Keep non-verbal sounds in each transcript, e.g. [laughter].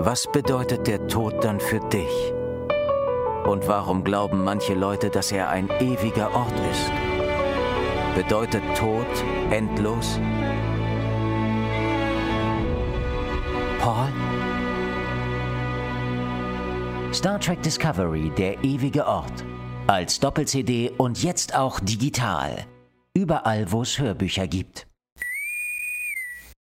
Was bedeutet der Tod dann für dich? Und warum glauben manche Leute, dass er ein ewiger Ort ist? Bedeutet Tod endlos? Paul? Star Trek Discovery, der ewige Ort. Als Doppel-CD und jetzt auch digital. Überall, wo es Hörbücher gibt.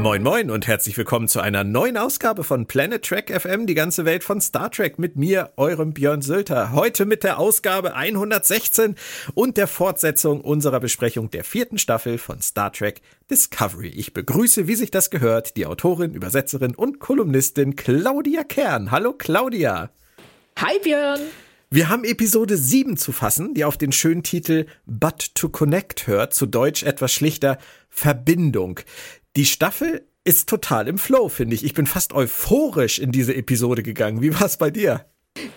Moin Moin und herzlich willkommen zu einer neuen Ausgabe von Planet Trek FM, die ganze Welt von Star Trek mit mir, eurem Björn Sülter. Heute mit der Ausgabe 116 und der Fortsetzung unserer Besprechung der vierten Staffel von Star Trek Discovery. Ich begrüße, wie sich das gehört, die Autorin, Übersetzerin und Kolumnistin Claudia Kern. Hallo Claudia. Hi Björn. Wir haben Episode 7 zu fassen, die auf den schönen Titel But to Connect hört, zu Deutsch etwas schlichter Verbindung. Die Staffel ist total im Flow, finde ich. Ich bin fast euphorisch in diese Episode gegangen. Wie war es bei dir?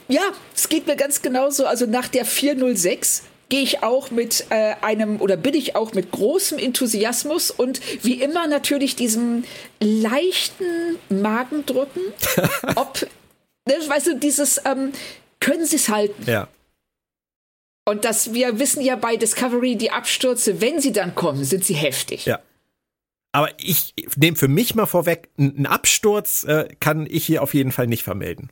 Ja, es geht mir ganz genauso. Also nach der 406 gehe ich auch mit äh, einem oder bin ich auch mit großem Enthusiasmus und wie immer natürlich diesem leichten Magendrücken. [laughs] Ob, ne, weißt du, dieses, ähm, können sie es halten? Ja. Und dass wir wissen ja bei Discovery, die Abstürze, wenn sie dann kommen, sind sie heftig. Ja. Aber ich nehme für mich mal vorweg, einen Absturz äh, kann ich hier auf jeden Fall nicht vermelden.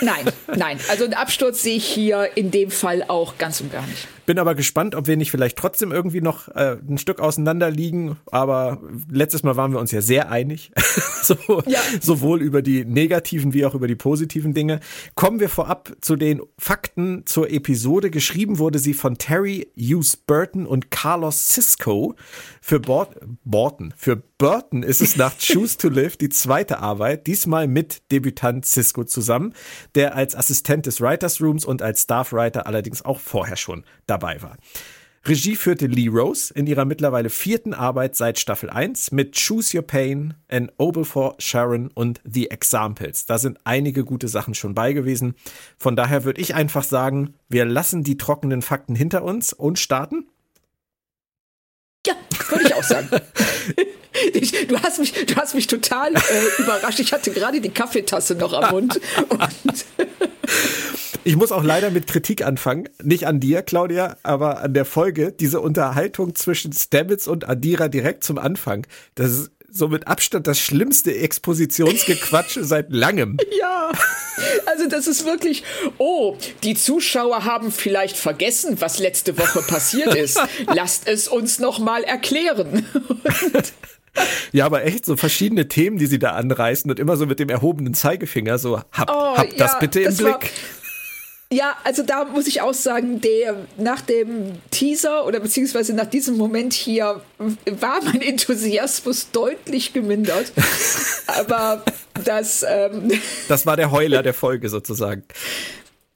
Nein, nein. Also einen Absturz sehe ich hier in dem Fall auch ganz und gar nicht. Bin aber gespannt, ob wir nicht vielleicht trotzdem irgendwie noch äh, ein Stück auseinander liegen. Aber letztes Mal waren wir uns ja sehr einig. [laughs] so, ja. Sowohl über die negativen wie auch über die positiven Dinge. Kommen wir vorab zu den Fakten zur Episode. Geschrieben wurde sie von Terry Hughes Burton und Carlos Cisco. Für Bort Borton, für Burton ist es nach [laughs] Choose to Live die zweite Arbeit, diesmal mit Debütant Cisco zusammen, der als Assistent des Writers Rooms und als Staffwriter allerdings auch vorher schon dabei war. Regie führte Lee Rose in ihrer mittlerweile vierten Arbeit seit Staffel 1 mit Choose Your Pain, An Oval for Sharon und The Examples. Da sind einige gute Sachen schon bei gewesen. Von daher würde ich einfach sagen, wir lassen die trockenen Fakten hinter uns und starten. Ja, würde ich auch sagen. [laughs] Ich, du, hast mich, du hast mich total äh, überrascht. Ich hatte gerade die Kaffeetasse noch am Mund. [laughs] ich muss auch leider mit Kritik anfangen. Nicht an dir, Claudia, aber an der Folge. Diese Unterhaltung zwischen Stamets und Adira direkt zum Anfang. Das ist so mit Abstand das schlimmste Expositionsgequatsche [laughs] seit langem. Ja, also das ist wirklich, oh, die Zuschauer haben vielleicht vergessen, was letzte Woche passiert ist. [laughs] Lasst es uns noch mal erklären. ja, aber echt so verschiedene Themen, die sie da anreißen und immer so mit dem erhobenen Zeigefinger so, habt oh, hab ja, das bitte im Blick. Ja, also da muss ich auch sagen, der, nach dem Teaser oder beziehungsweise nach diesem Moment hier war mein Enthusiasmus deutlich gemindert. [laughs] Aber das. Ähm das war der Heuler der Folge sozusagen.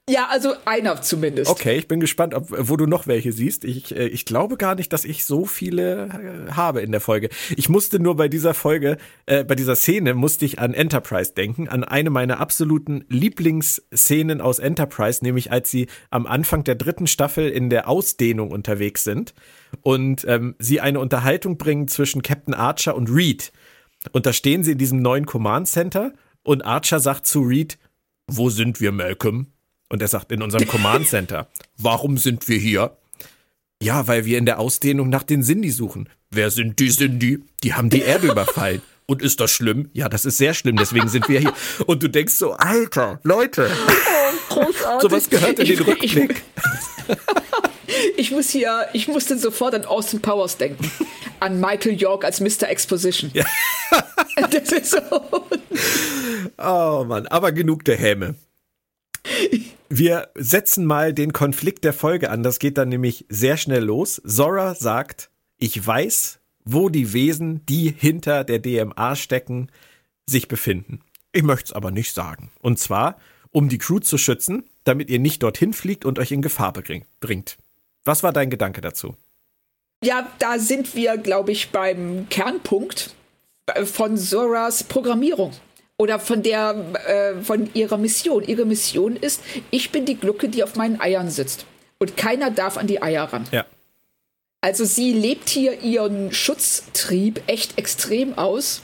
Ja, also einer zumindest. Okay, ich bin gespannt, ob, wo du noch welche siehst. Ich, äh, ich glaube gar nicht, dass ich so viele äh, habe in der Folge. Ich musste nur bei dieser Folge, äh, bei dieser Szene, musste ich an Enterprise denken, an eine meiner absoluten Lieblingsszenen aus Enterprise, nämlich als sie am Anfang der dritten Staffel in der Ausdehnung unterwegs sind und ähm, sie eine Unterhaltung bringen zwischen Captain Archer und Reed. Und da stehen sie in diesem neuen Command Center und Archer sagt zu Reed, wo sind wir, Malcolm? Und er sagt in unserem Command Center, [laughs] warum sind wir hier? Ja, weil wir in der Ausdehnung nach den Sindhi suchen. Wer sind die Sindhi? Die haben die Erde überfallen. Und ist das schlimm? Ja, das ist sehr schlimm, deswegen sind wir hier. Und du denkst so, Alter, Leute. Oh, großartig. So was gehört in den Rückblick. Ich, [laughs] ich, muss hier, ich musste sofort an Austin Powers denken. An Michael York als Mr. Exposition. Ja. [laughs] Das ist so. Oh Mann, aber genug der Häme. Wir setzen mal den Konflikt der Folge an. Das geht dann nämlich sehr schnell los. Zora sagt, ich weiß, wo die Wesen, die hinter der DMA stecken, sich befinden. Ich möchte es aber nicht sagen. Und zwar, um die Crew zu schützen, damit ihr nicht dorthin fliegt und euch in Gefahr bringt. Was war dein Gedanke dazu? ja, da sind wir, glaube ich, beim Kernpunkt äh, von Zoras Programmierung oder von der äh, von ihrer Mission. Ihre Mission ist, ich bin die Glucke, die auf meinen Eiern sitzt und keiner darf an die Eier ran. Ja. Also sie lebt hier ihren Schutztrieb echt extrem aus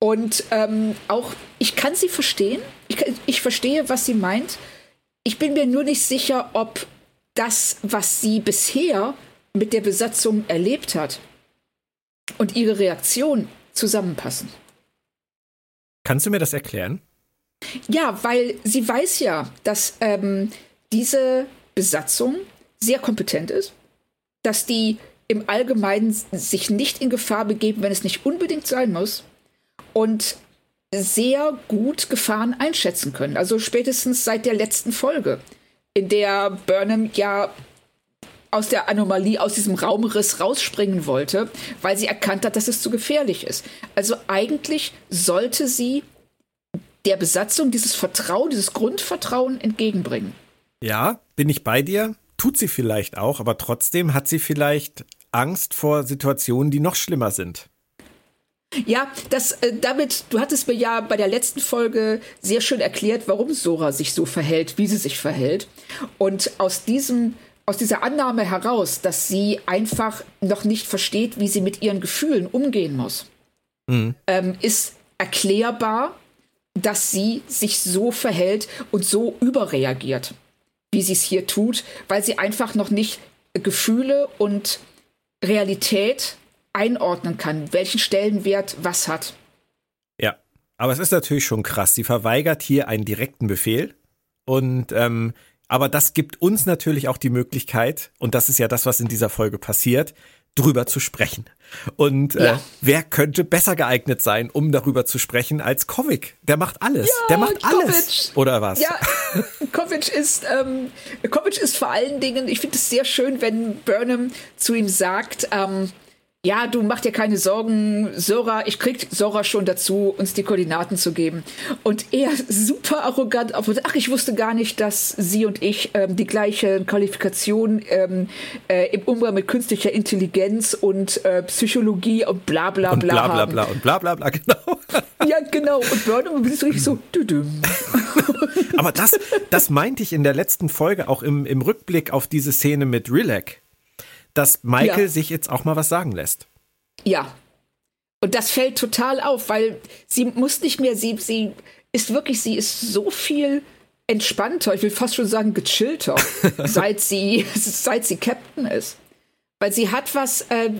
und ähm, auch ich kann sie verstehen. Ich, ich verstehe, was sie meint. Ich bin mir nur nicht sicher, ob das, was sie bisher mit der Besatzung erlebt hat und ihre Reaktion zusammenpassen. Kannst du mir das erklären? Ja, weil sie weiß ja, dass ähm, diese Besatzung sehr kompetent ist, dass die im Allgemeinen sich nicht in Gefahr begeben, wenn es nicht unbedingt sein muss und sehr gut Gefahren einschätzen können. Also spätestens seit der letzten Folge, in der Burnham ja aus der Anomalie, aus diesem Raumriss rausspringen wollte, weil sie erkannt hat, dass es zu gefährlich ist. Also eigentlich sollte sie der Besatzung dieses Vertrauen, dieses Grundvertrauen entgegenbringen. Ja, bin ich bei dir. Tut sie vielleicht auch, aber trotzdem hat sie vielleicht Angst vor Situationen, die noch schlimmer sind. Ja, das äh, damit, du hattest mir ja bei der letzten Folge sehr schön erklärt, warum Sora sich so verhält, wie sie sich verhält. Und aus diesem aus dieser Annahme heraus, dass sie einfach noch nicht versteht, wie sie mit ihren Gefühlen umgehen muss, mhm. ähm, ist erklärbar, dass sie sich so verhält und so überreagiert, wie sie es hier tut, weil sie einfach noch nicht Gefühle und Realität einordnen kann, welchen Stellenwert was hat. Ja, aber es ist natürlich schon krass. Sie verweigert hier einen direkten Befehl und ähm, aber das gibt uns natürlich auch die Möglichkeit, und das ist ja das, was in dieser Folge passiert, drüber zu sprechen. Und äh, ja. wer könnte besser geeignet sein, um darüber zu sprechen, als Kovic? Der macht alles. Ja, der macht Kovic. alles. Oder was? Ja, [laughs] Kovic ist, ähm, Kovic ist vor allen Dingen, ich finde es sehr schön, wenn Burnham zu ihm sagt, ähm, ja, du mach dir keine Sorgen, Sora, ich krieg Sora schon dazu, uns die Koordinaten zu geben. Und er super arrogant, ach, ich wusste gar nicht, dass sie und ich ähm, die gleiche Qualifikation ähm, äh, im Umgang mit künstlicher Intelligenz und äh, Psychologie und bla bla und bla. Bla bla bla und bla bla bla, [laughs] genau. ja, genau. Und Burnham ist richtig so. Aber das, das meinte ich in der letzten Folge auch im, im Rückblick auf diese Szene mit Rilek dass Michael ja. sich jetzt auch mal was sagen lässt. Ja. Und das fällt total auf, weil sie muss nicht mehr, sie, sie ist wirklich, sie ist so viel entspannter, ich will fast schon sagen gechillter, [laughs] seit sie, seit sie Captain ist. Weil sie hat was, äh,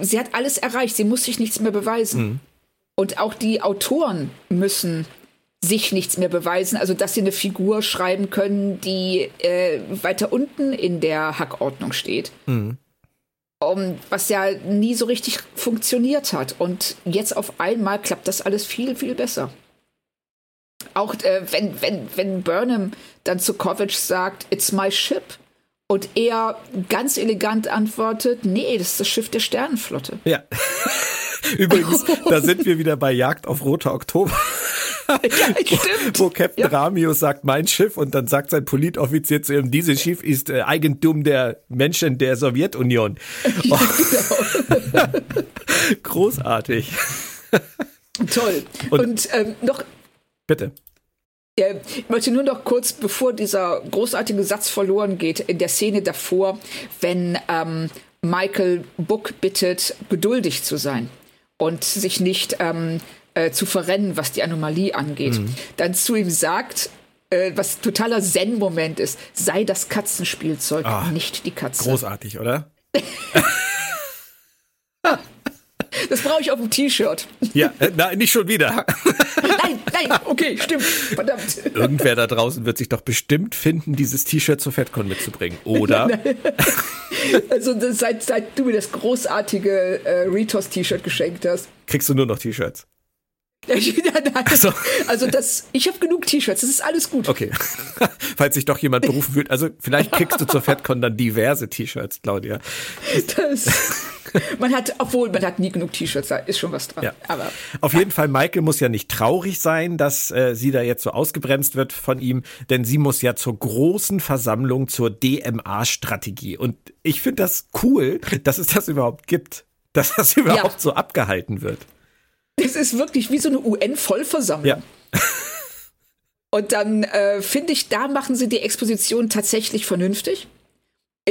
sie hat alles erreicht, sie muss sich nichts mehr beweisen. Mhm. Und auch die Autoren müssen sich nichts mehr beweisen, also dass sie eine Figur schreiben können, die äh, weiter unten in der Hackordnung steht. Mhm. Um, was ja nie so richtig funktioniert hat. Und jetzt auf einmal klappt das alles viel, viel besser. Auch äh, wenn, wenn, wenn Burnham dann zu Kovic sagt, it's my ship, und er ganz elegant antwortet, nee, das ist das Schiff der Sternenflotte. Ja. [laughs] Übrigens, da sind wir wieder bei Jagd auf Roter Oktober. [laughs] ja, stimmt. Wo, wo Captain ja. Ramius sagt, mein Schiff, und dann sagt sein Politoffizier zu ihm, dieses Schiff ist äh, Eigentum der Menschen der Sowjetunion. [laughs] Ja, genau. [laughs] Großartig. Toll. Und, und ähm, noch. Bitte. Ich möchte nur noch kurz, bevor dieser großartige Satz verloren geht, in der Szene davor, wenn ähm, Michael Book bittet, geduldig zu sein und sich nicht ähm, äh, zu verrennen, was die Anomalie angeht, mhm. dann zu ihm sagt, äh, was totaler Zen-Moment ist, sei das Katzenspielzeug, Ach, nicht die Katze. Großartig, oder? [laughs] Das brauche ich auf dem T-Shirt. Ja, äh, nein, nicht schon wieder. [laughs] nein, nein, okay, stimmt. Verdammt. Irgendwer da draußen wird sich doch bestimmt finden, dieses T-Shirt zur FedCon mitzubringen, oder? [laughs] also seit, seit du mir das großartige äh, Retos-T-Shirt geschenkt hast. Kriegst du nur noch T-Shirts? Also. [laughs] also das, ich habe genug T-Shirts, das ist alles gut. Okay. [laughs] Falls sich doch jemand berufen fühlt, also vielleicht kriegst du zur FedCon dann diverse T-Shirts, Claudia. Das man hat, obwohl man hat nie genug T-Shirts, da ist schon was dran. Ja. Aber, Auf ja. jeden Fall, Michael muss ja nicht traurig sein, dass äh, sie da jetzt so ausgebremst wird von ihm, denn sie muss ja zur großen Versammlung zur DMA-Strategie. Und ich finde das cool, dass es das überhaupt gibt, dass das überhaupt ja. so abgehalten wird. Das ist wirklich wie so eine UN-Vollversammlung. Ja. [laughs] Und dann äh, finde ich, da machen sie die Exposition tatsächlich vernünftig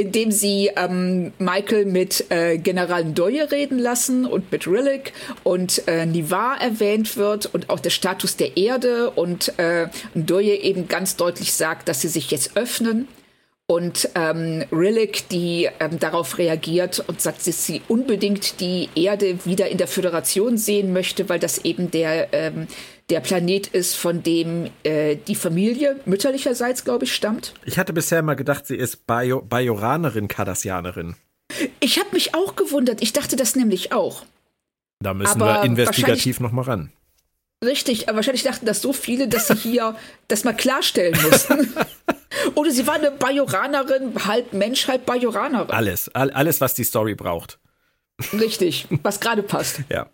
indem sie ähm, Michael mit äh, General Ndoye reden lassen und mit Rillick und äh, Nivar erwähnt wird und auch der Status der Erde und äh, Ndoye eben ganz deutlich sagt, dass sie sich jetzt öffnen und ähm, Rillick, die ähm, darauf reagiert und sagt, dass sie unbedingt die Erde wieder in der Föderation sehen möchte, weil das eben der ähm, der Planet ist, von dem äh, die Familie mütterlicherseits, glaube ich, stammt. Ich hatte bisher immer gedacht, sie ist Bajo Bajoranerin, Kardassianerin. Ich habe mich auch gewundert. Ich dachte das nämlich auch. Da müssen aber wir investigativ nochmal ran. Richtig, aber wahrscheinlich dachten das so viele, dass sie hier [laughs] das mal klarstellen mussten. [laughs] Oder sie war eine Bajoranerin, halb Mensch, halb Bajoranerin. Alles, alles, was die Story braucht. Richtig, was gerade passt. [laughs] ja.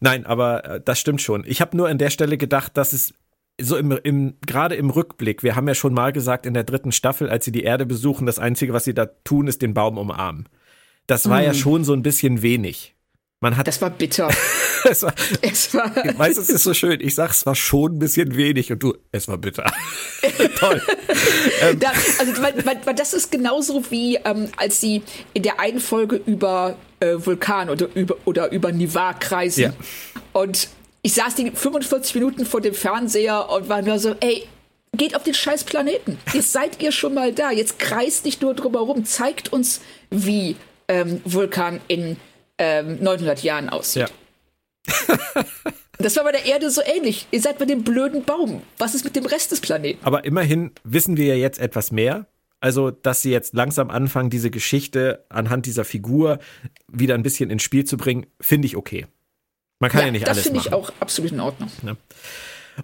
Nein, aber äh, das stimmt schon. Ich habe nur an der Stelle gedacht, dass es so im, im gerade im Rückblick, wir haben ja schon mal gesagt in der dritten Staffel, als sie die Erde besuchen, das Einzige, was sie da tun, ist den Baum umarmen. Das war mm. ja schon so ein bisschen wenig. Man hat, das war bitter. [laughs] es war, es war ich weiß, es ist so schön. Ich sag, es war schon ein bisschen wenig und du, es war bitter. [laughs] Toll. [laughs] ähm. da, also, weil, weil, das ist genauso wie, ähm, als sie in der einen Folge über äh, Vulkan oder über, oder über Nivar kreisen. Ja. Und ich saß die 45 Minuten vor dem Fernseher und war nur so, ey, geht auf den scheiß Planeten. Jetzt seid ihr schon mal da. Jetzt kreist nicht nur drumherum. Zeigt uns, wie ähm, Vulkan in ähm, 900 Jahren aussieht. Ja. [laughs] Das war bei der Erde so ähnlich. Ihr seid bei dem blöden Baum. Was ist mit dem Rest des Planeten? Aber immerhin wissen wir ja jetzt etwas mehr. Also, dass sie jetzt langsam anfangen, diese Geschichte anhand dieser Figur wieder ein bisschen ins Spiel zu bringen, finde ich okay. Man kann ja, ja nicht alles machen. Das finde ich auch absolut in Ordnung. Ja.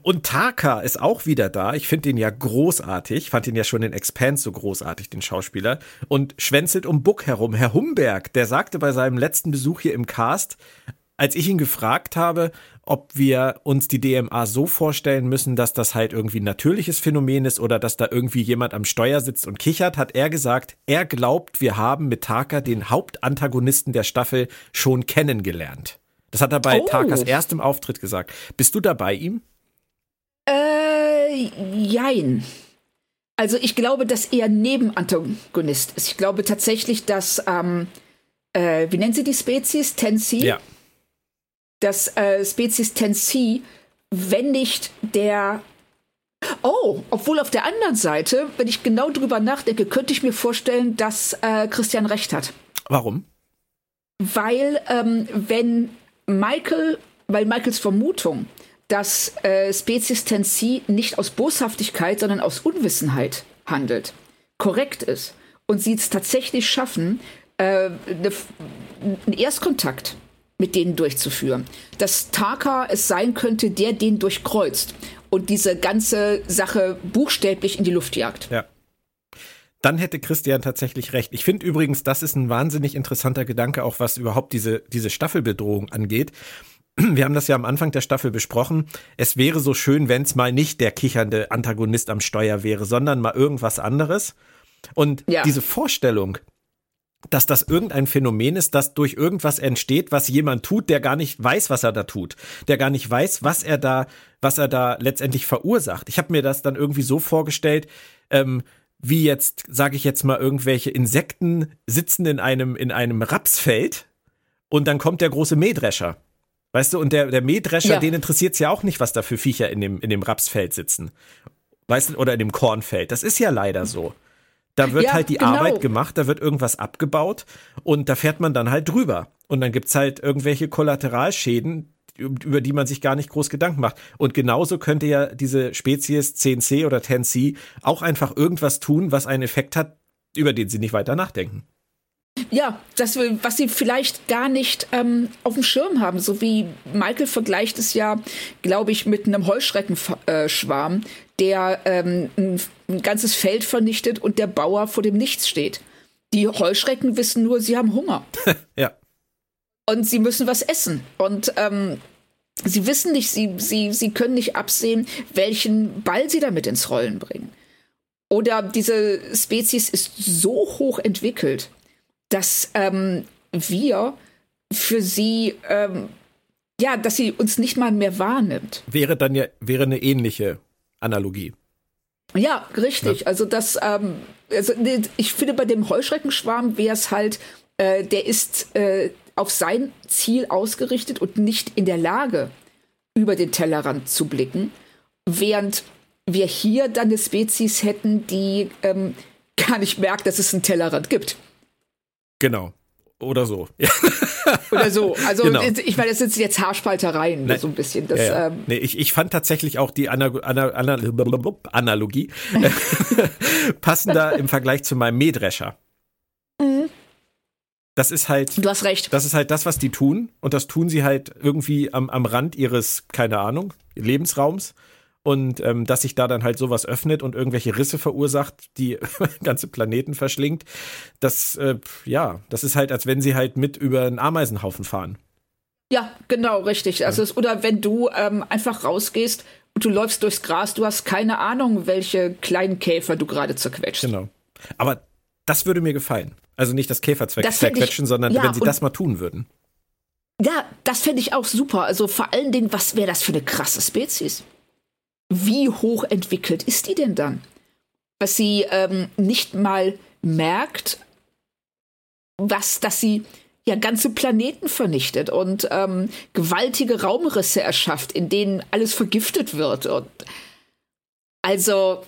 Und Taka ist auch wieder da. Ich finde ihn ja großartig. Fand ihn ja schon in Expanse so großartig, den Schauspieler. Und schwänzelt um Buck herum. Herr Humberg, der sagte bei seinem letzten Besuch hier im Cast, als ich ihn gefragt habe, ob wir uns die DMA so vorstellen müssen, dass das halt irgendwie ein natürliches Phänomen ist oder dass da irgendwie jemand am Steuer sitzt und kichert, hat er gesagt, er glaubt, wir haben mit Taka den Hauptantagonisten der Staffel schon kennengelernt. Das hat er bei oh. Takas erstem Auftritt gesagt. Bist du da bei ihm? Jein. Also ich glaube, dass er Nebenantagonist ist. Ich glaube tatsächlich, dass, ähm, äh, wie nennen sie die Spezies? Tensi? Ja. Das äh, Spezies Tensi, wenn nicht der Oh, obwohl auf der anderen Seite, wenn ich genau drüber nachdenke, könnte ich mir vorstellen, dass äh, Christian recht hat. Warum? Weil, ähm, wenn Michael, weil Michaels Vermutung dass äh, Spezies Tensi nicht aus Boshaftigkeit, sondern aus Unwissenheit handelt, korrekt ist und sie es tatsächlich schaffen, äh, ne, einen Erstkontakt mit denen durchzuführen. Dass Taka es sein könnte, der den durchkreuzt und diese ganze Sache buchstäblich in die Luft jagt. Ja. Dann hätte Christian tatsächlich recht. Ich finde übrigens, das ist ein wahnsinnig interessanter Gedanke, auch was überhaupt diese, diese Staffelbedrohung angeht wir haben das ja am Anfang der Staffel besprochen. Es wäre so schön, wenn es mal nicht der kichernde Antagonist am Steuer wäre, sondern mal irgendwas anderes. Und ja. diese Vorstellung, dass das irgendein Phänomen ist, das durch irgendwas entsteht, was jemand tut, der gar nicht weiß, was er da tut, der gar nicht weiß, was er da, was er da letztendlich verursacht. Ich habe mir das dann irgendwie so vorgestellt, ähm, wie jetzt, sage ich jetzt mal, irgendwelche Insekten sitzen in einem in einem Rapsfeld und dann kommt der große Mähdrescher Weißt du, und der, der Mähdrescher, ja. den interessiert es ja auch nicht, was da für Viecher in dem, in dem Rapsfeld sitzen. Weißt du, oder in dem Kornfeld. Das ist ja leider so. Da wird ja, halt die genau. Arbeit gemacht, da wird irgendwas abgebaut und da fährt man dann halt drüber. Und dann gibt's halt irgendwelche Kollateralschäden, über die man sich gar nicht groß Gedanken macht. Und genauso könnte ja diese Spezies 10C oder 10C auch einfach irgendwas tun, was einen Effekt hat, über den sie nicht weiter nachdenken. Ja, das, was sie vielleicht gar nicht ähm, auf dem Schirm haben. So wie Michael vergleicht es ja, glaube ich, mit einem Heuschreckenschwarm, der ähm, ein, ein ganzes Feld vernichtet und der Bauer vor dem Nichts steht. Die Heuschrecken wissen nur, sie haben Hunger. [laughs] ja. Und sie müssen was essen. Und ähm, sie wissen nicht, sie, sie, sie können nicht absehen, welchen Ball sie damit ins Rollen bringen. Oder diese Spezies ist so hoch entwickelt, dass ähm, wir für sie, ähm, ja, dass sie uns nicht mal mehr wahrnimmt. Wäre dann ja, wäre eine ähnliche Analogie. Ja, richtig. Ja. Also das, ähm, also ich finde bei dem Heuschreckenschwarm wäre es halt, äh, der ist äh, auf sein Ziel ausgerichtet und nicht in der Lage, über den Tellerrand zu blicken, während wir hier dann eine Spezies hätten, die ähm, gar nicht merkt, dass es einen Tellerrand gibt. Genau. Oder so. [laughs] Oder so. Also genau. ich meine, das sind jetzt Haarspaltereien, Nein. so ein bisschen. Das, ja, ja. Ähm, nee, ich, ich fand tatsächlich auch die Ana Ana Ana [laughs] Analogie [laughs] passender im Vergleich zu meinem Mähdrescher. Mhm. Das ist halt. Du hast recht. Das ist halt das, was die tun. Und das tun sie halt irgendwie am, am Rand ihres, keine Ahnung, Lebensraums und ähm, dass sich da dann halt sowas öffnet und irgendwelche Risse verursacht, die [laughs] ganze Planeten verschlingt. Das, äh, ja, das ist halt, als wenn sie halt mit über einen Ameisenhaufen fahren. Ja, genau, richtig. Also, es, oder wenn du ähm, einfach rausgehst und du läufst durchs Gras, du hast keine Ahnung, welche kleinen Käfer du gerade zerquetscht. Genau. Aber das würde mir gefallen. Also nicht das Käfer zerquetschen, sondern ja, wenn sie das mal tun würden. Ja, das fände ich auch super. Also vor allen Dingen, was wäre das für eine krasse Spezies? Wie hoch entwickelt ist die denn dann? Dass sie ähm, nicht mal merkt, was, dass sie ja ganze Planeten vernichtet und ähm, gewaltige Raumrisse erschafft, in denen alles vergiftet wird. Und also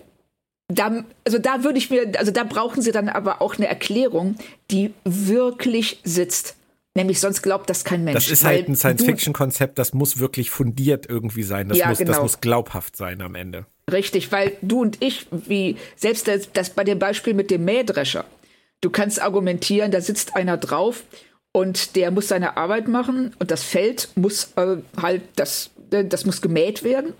da, also da würde ich mir, also da brauchen sie dann aber auch eine Erklärung, die wirklich sitzt. Nämlich sonst glaubt das kein Mensch. Das ist halt ein Science-Fiction-Konzept, das muss wirklich fundiert irgendwie sein. Das, ja, muss, genau. das muss glaubhaft sein am Ende. Richtig, weil du und ich, wie selbst das, das bei dem Beispiel mit dem Mähdrescher, du kannst argumentieren, da sitzt einer drauf und der muss seine Arbeit machen und das Feld muss äh, halt, das, das muss gemäht werden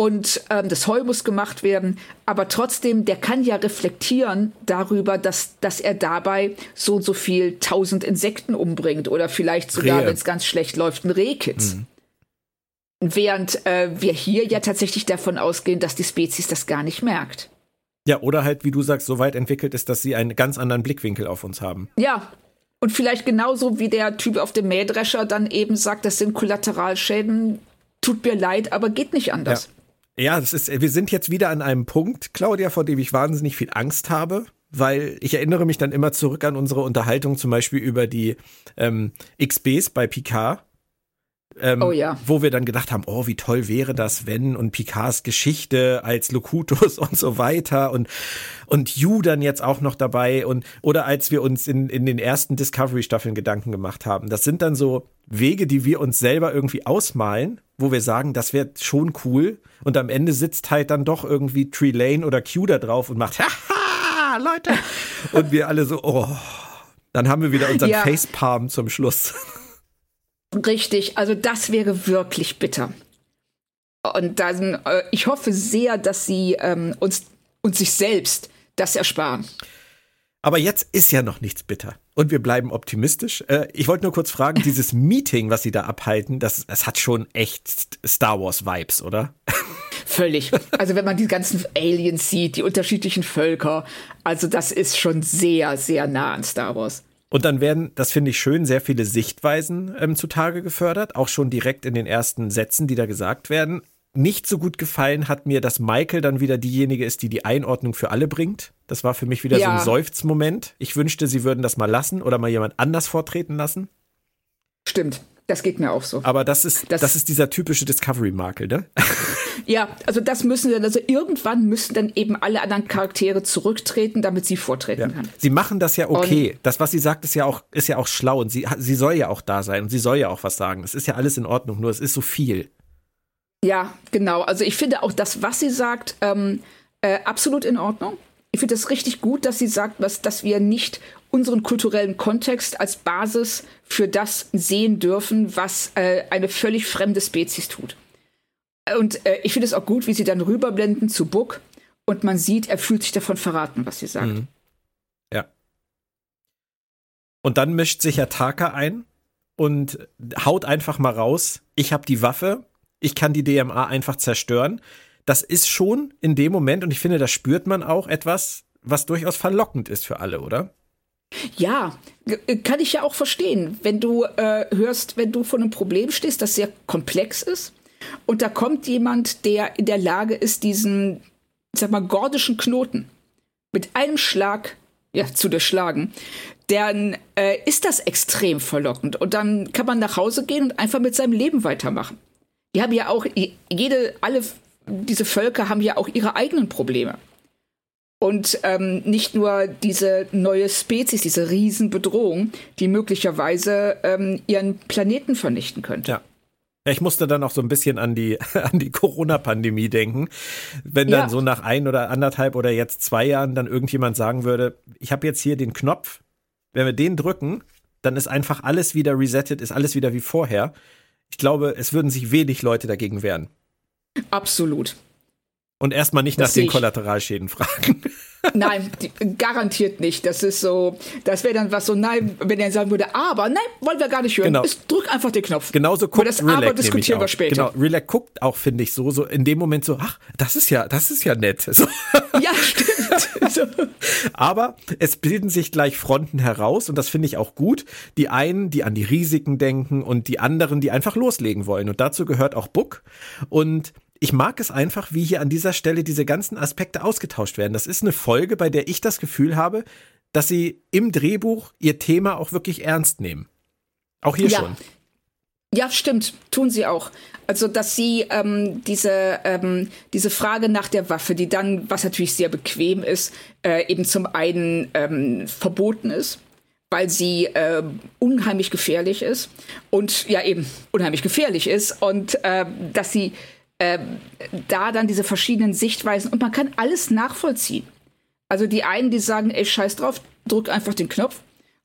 und ähm, das Heu muss gemacht werden. Aber trotzdem, der kann ja reflektieren darüber, dass, dass er dabei so und so viel tausend Insekten umbringt oder vielleicht sogar, wenn es ganz schlecht läuft, ein Rehkitz. Mhm. Während äh, wir hier ja tatsächlich davon ausgehen, dass die Spezies das gar nicht merkt. Ja, oder halt, wie du sagst, so weit entwickelt ist, dass sie einen ganz anderen Blickwinkel auf uns haben. Ja. Und vielleicht genauso wie der Typ auf dem Mähdrescher dann eben sagt, das sind Kollateralschäden, tut mir leid, aber geht nicht anders. Ja. Ja, das ist, wir sind jetzt wieder an einem Punkt, Claudia, vor dem ich wahnsinnig viel Angst habe, weil ich erinnere mich dann immer zurück an unsere Unterhaltung zum Beispiel über die ähm, XBs bei Picard. Ähm, oh ja. Wo wir dann gedacht haben, oh, wie toll wäre das, wenn und Picards Geschichte als Locutus [laughs] und so weiter und und You dann jetzt auch noch dabei und oder als wir uns in in den ersten Discovery Staffeln Gedanken gemacht haben. Das sind dann so Wege, die wir uns selber irgendwie ausmalen, wo wir sagen, das wäre schon cool und am Ende sitzt halt dann doch irgendwie Trelane oder Q da drauf und macht [laughs] haha, Leute und wir alle so oh, dann haben wir wieder unseren ja. Facepalm zum Schluss. Richtig, also das wäre wirklich bitter. Und dann, äh, ich hoffe sehr, dass sie ähm, uns, uns sich selbst das ersparen. Aber jetzt ist ja noch nichts bitter. Und wir bleiben optimistisch. Äh, ich wollte nur kurz fragen, dieses [laughs] Meeting, was Sie da abhalten, das, das hat schon echt Star Wars-Vibes, oder? Völlig. Also wenn man die ganzen Aliens sieht, die unterschiedlichen Völker, also das ist schon sehr, sehr nah an Star Wars. Und dann werden, das finde ich schön, sehr viele Sichtweisen ähm, zutage gefördert, auch schon direkt in den ersten Sätzen, die da gesagt werden. Nicht so gut gefallen hat mir, dass Michael dann wieder diejenige ist, die die Einordnung für alle bringt. Das war für mich wieder ja. so ein Seufzmoment. Ich wünschte, sie würden das mal lassen oder mal jemand anders vortreten lassen. Stimmt. Das geht mir auch so. Aber das ist, das, das ist dieser typische Discovery-Makel, ne? [laughs] Ja, also das müssen dann, also irgendwann müssen dann eben alle anderen Charaktere zurücktreten, damit sie vortreten ja. kann. Sie machen das ja okay. Und das, was sie sagt, ist ja auch, ist ja auch schlau und sie, sie soll ja auch da sein und sie soll ja auch was sagen. Das ist ja alles in Ordnung, nur es ist so viel. Ja, genau. Also ich finde auch das, was sie sagt, ähm, äh, absolut in Ordnung. Ich finde es richtig gut, dass sie sagt, was, dass wir nicht unseren kulturellen Kontext als Basis für das sehen dürfen, was äh, eine völlig fremde Spezies tut. Und äh, ich finde es auch gut, wie sie dann rüberblenden zu Book und man sieht, er fühlt sich davon verraten, was sie sagt. Mhm. Ja. Und dann mischt sich ja Taka ein und haut einfach mal raus, ich habe die Waffe, ich kann die DMA einfach zerstören. Das ist schon in dem Moment, und ich finde, da spürt man auch etwas, was durchaus verlockend ist für alle, oder? Ja, kann ich ja auch verstehen. Wenn du äh, hörst, wenn du vor einem Problem stehst, das sehr komplex ist, und da kommt jemand, der in der Lage ist, diesen, sag mal, gordischen Knoten mit einem Schlag ja, zu durchschlagen, dann äh, ist das extrem verlockend. Und dann kann man nach Hause gehen und einfach mit seinem Leben weitermachen. Die haben ja auch, jede, alle diese Völker haben ja auch ihre eigenen Probleme. Und ähm, nicht nur diese neue Spezies, diese Riesenbedrohung, die möglicherweise ähm, ihren Planeten vernichten könnte. Ja. Ich musste dann auch so ein bisschen an die, [laughs] an die Corona-Pandemie denken. Wenn dann ja. so nach ein oder anderthalb oder jetzt zwei Jahren dann irgendjemand sagen würde, ich habe jetzt hier den Knopf, wenn wir den drücken, dann ist einfach alles wieder resettet, ist alles wieder wie vorher. Ich glaube, es würden sich wenig Leute dagegen wehren. Absolut. Und erstmal nicht das nach den Kollateralschäden fragen. [laughs] Nein, die, garantiert nicht. Das ist so, das wäre dann was so, nein, wenn er sagen würde, aber, nein, wollen wir gar nicht hören. Genau. Es, drück einfach den Knopf. Genauso guckt das Relac aber diskutieren wir später. Genau, Relac guckt auch, finde ich, so, so in dem Moment so, ach, das ist ja, das ist ja nett. [laughs] So. Ja, stimmt. [laughs] Aber es bilden sich gleich Fronten heraus und das finde ich auch gut. Die einen, die an die Risiken denken und die anderen, die einfach loslegen wollen. Und dazu gehört auch Book. Und ich mag es einfach, wie hier an dieser Stelle diese ganzen Aspekte ausgetauscht werden. Das ist eine Folge, bei der ich das Gefühl habe, dass sie im Drehbuch ihr Thema auch wirklich ernst nehmen. Auch hier ja. schon. Ja, stimmt, tun sie auch. Also, dass sie ähm, diese, ähm, diese Frage nach der Waffe, die dann, was natürlich sehr bequem ist, äh, eben zum einen ähm, verboten ist, weil sie äh, unheimlich gefährlich ist und ja eben unheimlich gefährlich ist und äh, dass sie äh, da dann diese verschiedenen Sichtweisen und man kann alles nachvollziehen. Also die einen, die sagen, ey, scheiß drauf, drück einfach den Knopf.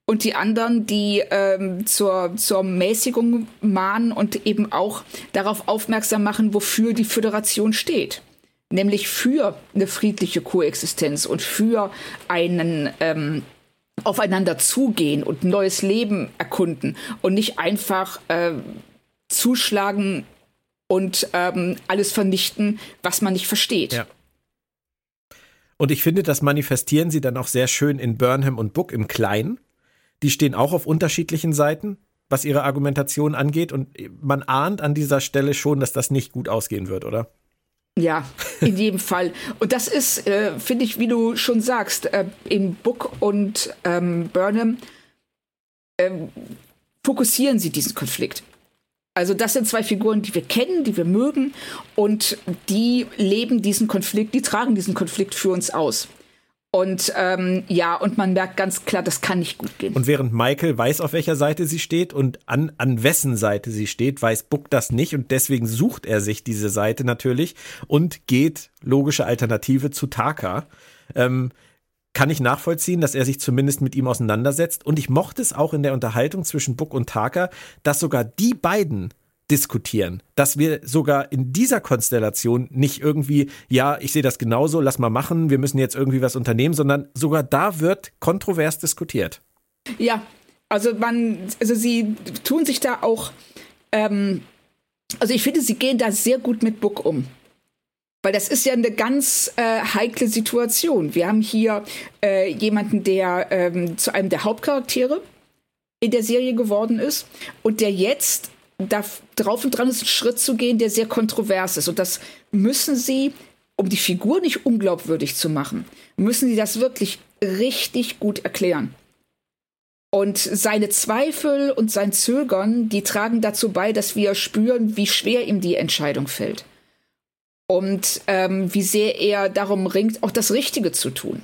Und die anderen, die ähm, zur, zur Mäßigung mahnen und eben auch darauf aufmerksam machen, wofür die Föderation steht. Nämlich für eine friedliche Koexistenz und für einen ähm, aufeinander zugehen und neues Leben erkunden und nicht einfach äh, zuschlagen und ähm, alles vernichten, was man nicht versteht. Ja. Und ich finde, das manifestieren sie dann auch sehr schön in Burnham und Book im Kleinen. Die stehen auch auf unterschiedlichen Seiten, was ihre Argumentation angeht. Und man ahnt an dieser Stelle schon, dass das nicht gut ausgehen wird, oder? Ja, in jedem Fall. Und das ist, äh, finde ich, wie du schon sagst, äh, in Book und ähm, Burnham äh, fokussieren sie diesen Konflikt. Also das sind zwei Figuren, die wir kennen, die wir mögen und die leben diesen Konflikt, die tragen diesen Konflikt für uns aus. Und ähm, ja, und man merkt ganz klar, das kann nicht gut gehen. Und während Michael weiß, auf welcher Seite sie steht und an, an wessen Seite sie steht, weiß Buck das nicht und deswegen sucht er sich diese Seite natürlich und geht, logische Alternative, zu Taka. Ähm, kann ich nachvollziehen, dass er sich zumindest mit ihm auseinandersetzt. Und ich mochte es auch in der Unterhaltung zwischen Buck und Taka, dass sogar die beiden diskutieren, dass wir sogar in dieser Konstellation nicht irgendwie, ja, ich sehe das genauso, lass mal machen, wir müssen jetzt irgendwie was unternehmen, sondern sogar da wird kontrovers diskutiert. Ja, also man, also sie tun sich da auch, ähm, also ich finde, sie gehen da sehr gut mit Buck um. Weil das ist ja eine ganz äh, heikle Situation. Wir haben hier äh, jemanden, der ähm, zu einem der Hauptcharaktere in der Serie geworden ist und der jetzt da drauf und dran ist, einen Schritt zu gehen, der sehr kontrovers ist. Und das müssen sie, um die Figur nicht unglaubwürdig zu machen, müssen sie das wirklich richtig gut erklären. Und seine Zweifel und sein Zögern, die tragen dazu bei, dass wir spüren, wie schwer ihm die Entscheidung fällt und ähm, wie sehr er darum ringt, auch das Richtige zu tun.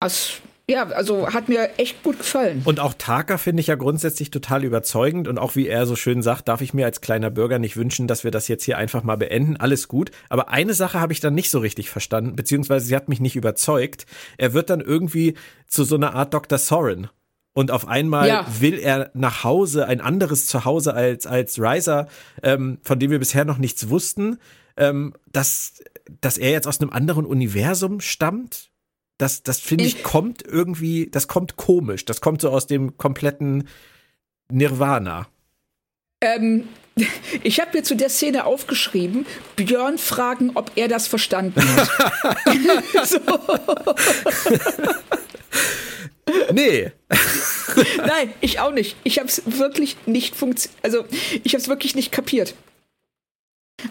Also, ja, also hat mir echt gut gefallen. Und auch Taka finde ich ja grundsätzlich total überzeugend und auch wie er so schön sagt, darf ich mir als kleiner Bürger nicht wünschen, dass wir das jetzt hier einfach mal beenden. Alles gut. Aber eine Sache habe ich dann nicht so richtig verstanden, beziehungsweise sie hat mich nicht überzeugt. Er wird dann irgendwie zu so einer Art Dr. Sorin. Und auf einmal ja. will er nach Hause, ein anderes Zuhause als, als Riser, ähm, von dem wir bisher noch nichts wussten, ähm, dass, dass er jetzt aus einem anderen Universum stammt. Das, das finde ich, kommt irgendwie, das kommt komisch. Das kommt so aus dem kompletten Nirvana. Ähm, [laughs] ich habe mir zu der Szene aufgeschrieben, Björn fragen, ob er das verstanden hat. [laughs] [laughs] nee. Nein, ich auch nicht. Ich habe es wirklich nicht funktioniert. Also, ich habe es wirklich nicht kapiert.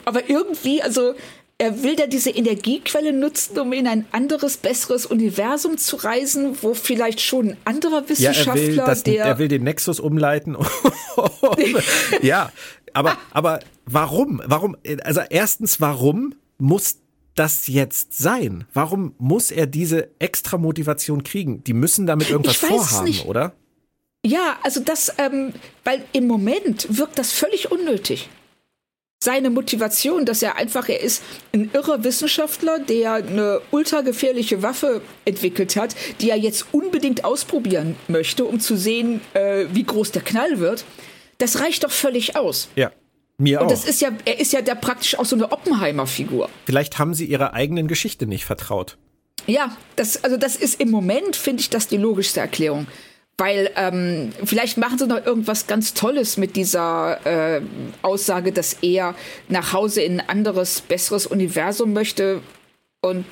Aber irgendwie, also, er will da diese Energiequelle nutzen, um in ein anderes, besseres Universum zu reisen, wo vielleicht schon ein anderer Wissenschaftler, ja, er will, das, der. Er will den Nexus umleiten. [laughs] ja, aber, aber warum? Warum? Also erstens, warum muss das jetzt sein? Warum muss er diese extra Motivation kriegen? Die müssen damit irgendwas vorhaben, oder? Ja, also das, ähm, weil im Moment wirkt das völlig unnötig seine Motivation, dass er einfach, er ist ein irrer Wissenschaftler, der eine ultra gefährliche Waffe entwickelt hat, die er jetzt unbedingt ausprobieren möchte, um zu sehen, äh, wie groß der Knall wird. Das reicht doch völlig aus. Ja. Mir Und auch. das ist ja, er ist ja da praktisch auch so eine Oppenheimer-Figur. Vielleicht haben sie ihrer eigenen Geschichte nicht vertraut. Ja, das, also das ist im Moment, finde ich, das die logischste Erklärung. Weil ähm, vielleicht machen sie noch irgendwas ganz Tolles mit dieser äh, Aussage, dass er nach Hause in ein anderes, besseres Universum möchte. Und